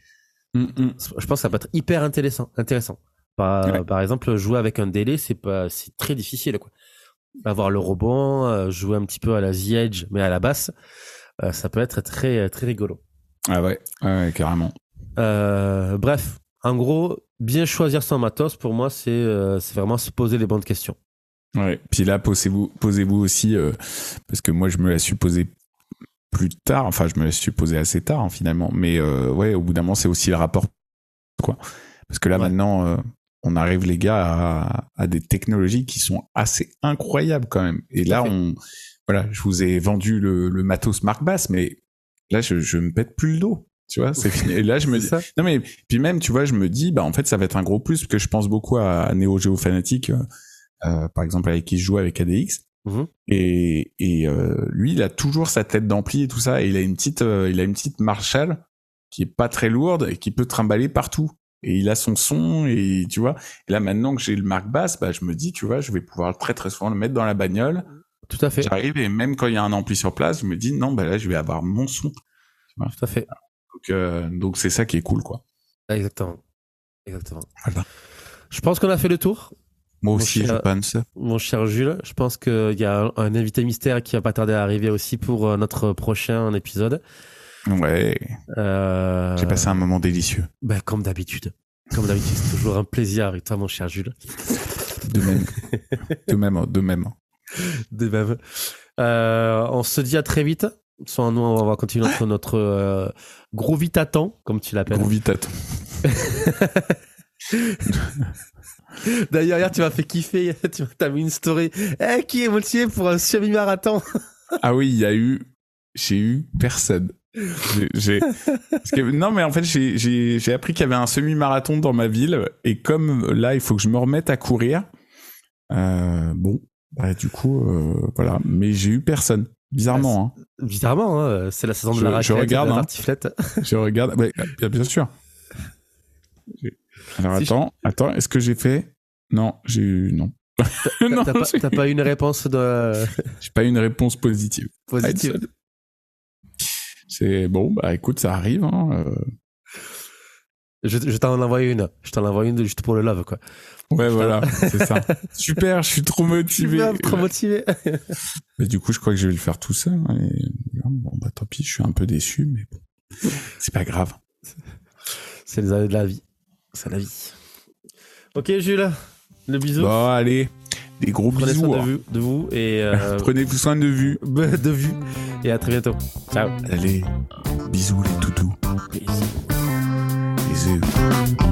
Mm, mm. Je pense que ça peut être hyper intéressant. intéressant. Par, par exemple, jouer avec un délai, c'est pas, c'est très difficile, quoi. Avoir le rebond, jouer un petit peu à la The Edge, mais à la basse, ça peut être très, très rigolo. Ah ouais, ouais carrément. Euh, bref, en gros, bien choisir son matos, pour moi, c'est euh, vraiment se poser les bonnes questions. Ouais, puis là, posez-vous posez -vous aussi, euh, parce que moi, je me la suis posée plus tard, enfin, je me la suis posée assez tard, hein, finalement, mais ouais, au bout d'un moment, c'est aussi le rapport, quoi. Parce que là, maintenant, on arrive, les gars, à, à, des technologies qui sont assez incroyables quand même. Et là, on, voilà, je vous ai vendu le, le matos Mark Bass, mais là je, je me pète plus le dos tu vois c'est fini et là je me dis non mais puis même tu vois je me dis bah en fait ça va être un gros plus parce que je pense beaucoup à, Neo Geo Fanatic euh, euh, par exemple avec qui je joue avec ADX mhm. et, et euh, lui il a toujours sa tête d'ampli et tout ça et il a une petite il a une petite Marshall qui est pas très lourde et qui peut trimballer partout et il a son son et tu vois et là maintenant que j'ai le Mark Bass bah je me dis tu vois je vais pouvoir très très souvent le mettre dans la bagnole tout à fait. J'arrive et même quand il y a un ampli sur place, je me dis non, bah là, je vais avoir mon son. Tout à fait. Donc, euh, donc c'est ça qui est cool, quoi. Exactement. Exactement. Je pense qu'on a fait le tour. Moi aussi, je pense. Mon cher Jules, je pense qu'il y a un, invité mystère qui va pas tarder à arriver aussi pour euh, notre prochain épisode. Ouais. Euh... J'ai passé un moment délicieux. Ben, comme d'habitude. Comme d'habitude, c'est toujours un plaisir avec toi, mon cher Jules. De même. de même, de même. Euh, on se dit à très vite. Soit nous, on va continuer notre, notre euh, gros vitaton, comme tu l'appelles. Gros vitaton. D'ailleurs, hier, tu m'as fait kiffer. Tu as mis une story. Eh, qui est motivé pour un semi-marathon? Ah oui, il y a eu. J'ai eu personne. J'ai, non, mais en fait, j'ai appris qu'il y avait un semi-marathon dans ma ville. Et comme là, il faut que je me remette à courir. Euh, bon, bah, du coup, euh, voilà. Mais j'ai eu personne. Bizarrement. Hein. Bizarrement, hein. c'est la saison de la raclette, je regarde, de la hein. je regarde. Ouais, bien sûr. Alors attends, attends, est-ce que j'ai fait? Non, j'ai eu non. T'as pas, pas, eu une réponse de. j'ai pas eu une réponse positive. Positive. C'est bon, bah écoute, ça arrive. Hein, euh. Je, je t'en envoie une. Je t'en envoie une juste pour le love, quoi. Ouais, voilà, c'est ça. Super, je suis trop motivé. Super, trop motivé. mais du coup, je crois que je vais le faire tout seul. Hein, bon, bah tant pis, je suis un peu déçu, mais bon, c'est pas grave. C'est les années de la vie. C'est la vie. Ok, Jules, le bisou. Bon, allez. Des gros Prenez bisous. soin de hein. vous, de vous et euh, Prenez-vous soin de vue. de vue. Et à très bientôt. Ciao. Allez, bisous les toutous. Peace. Bisous.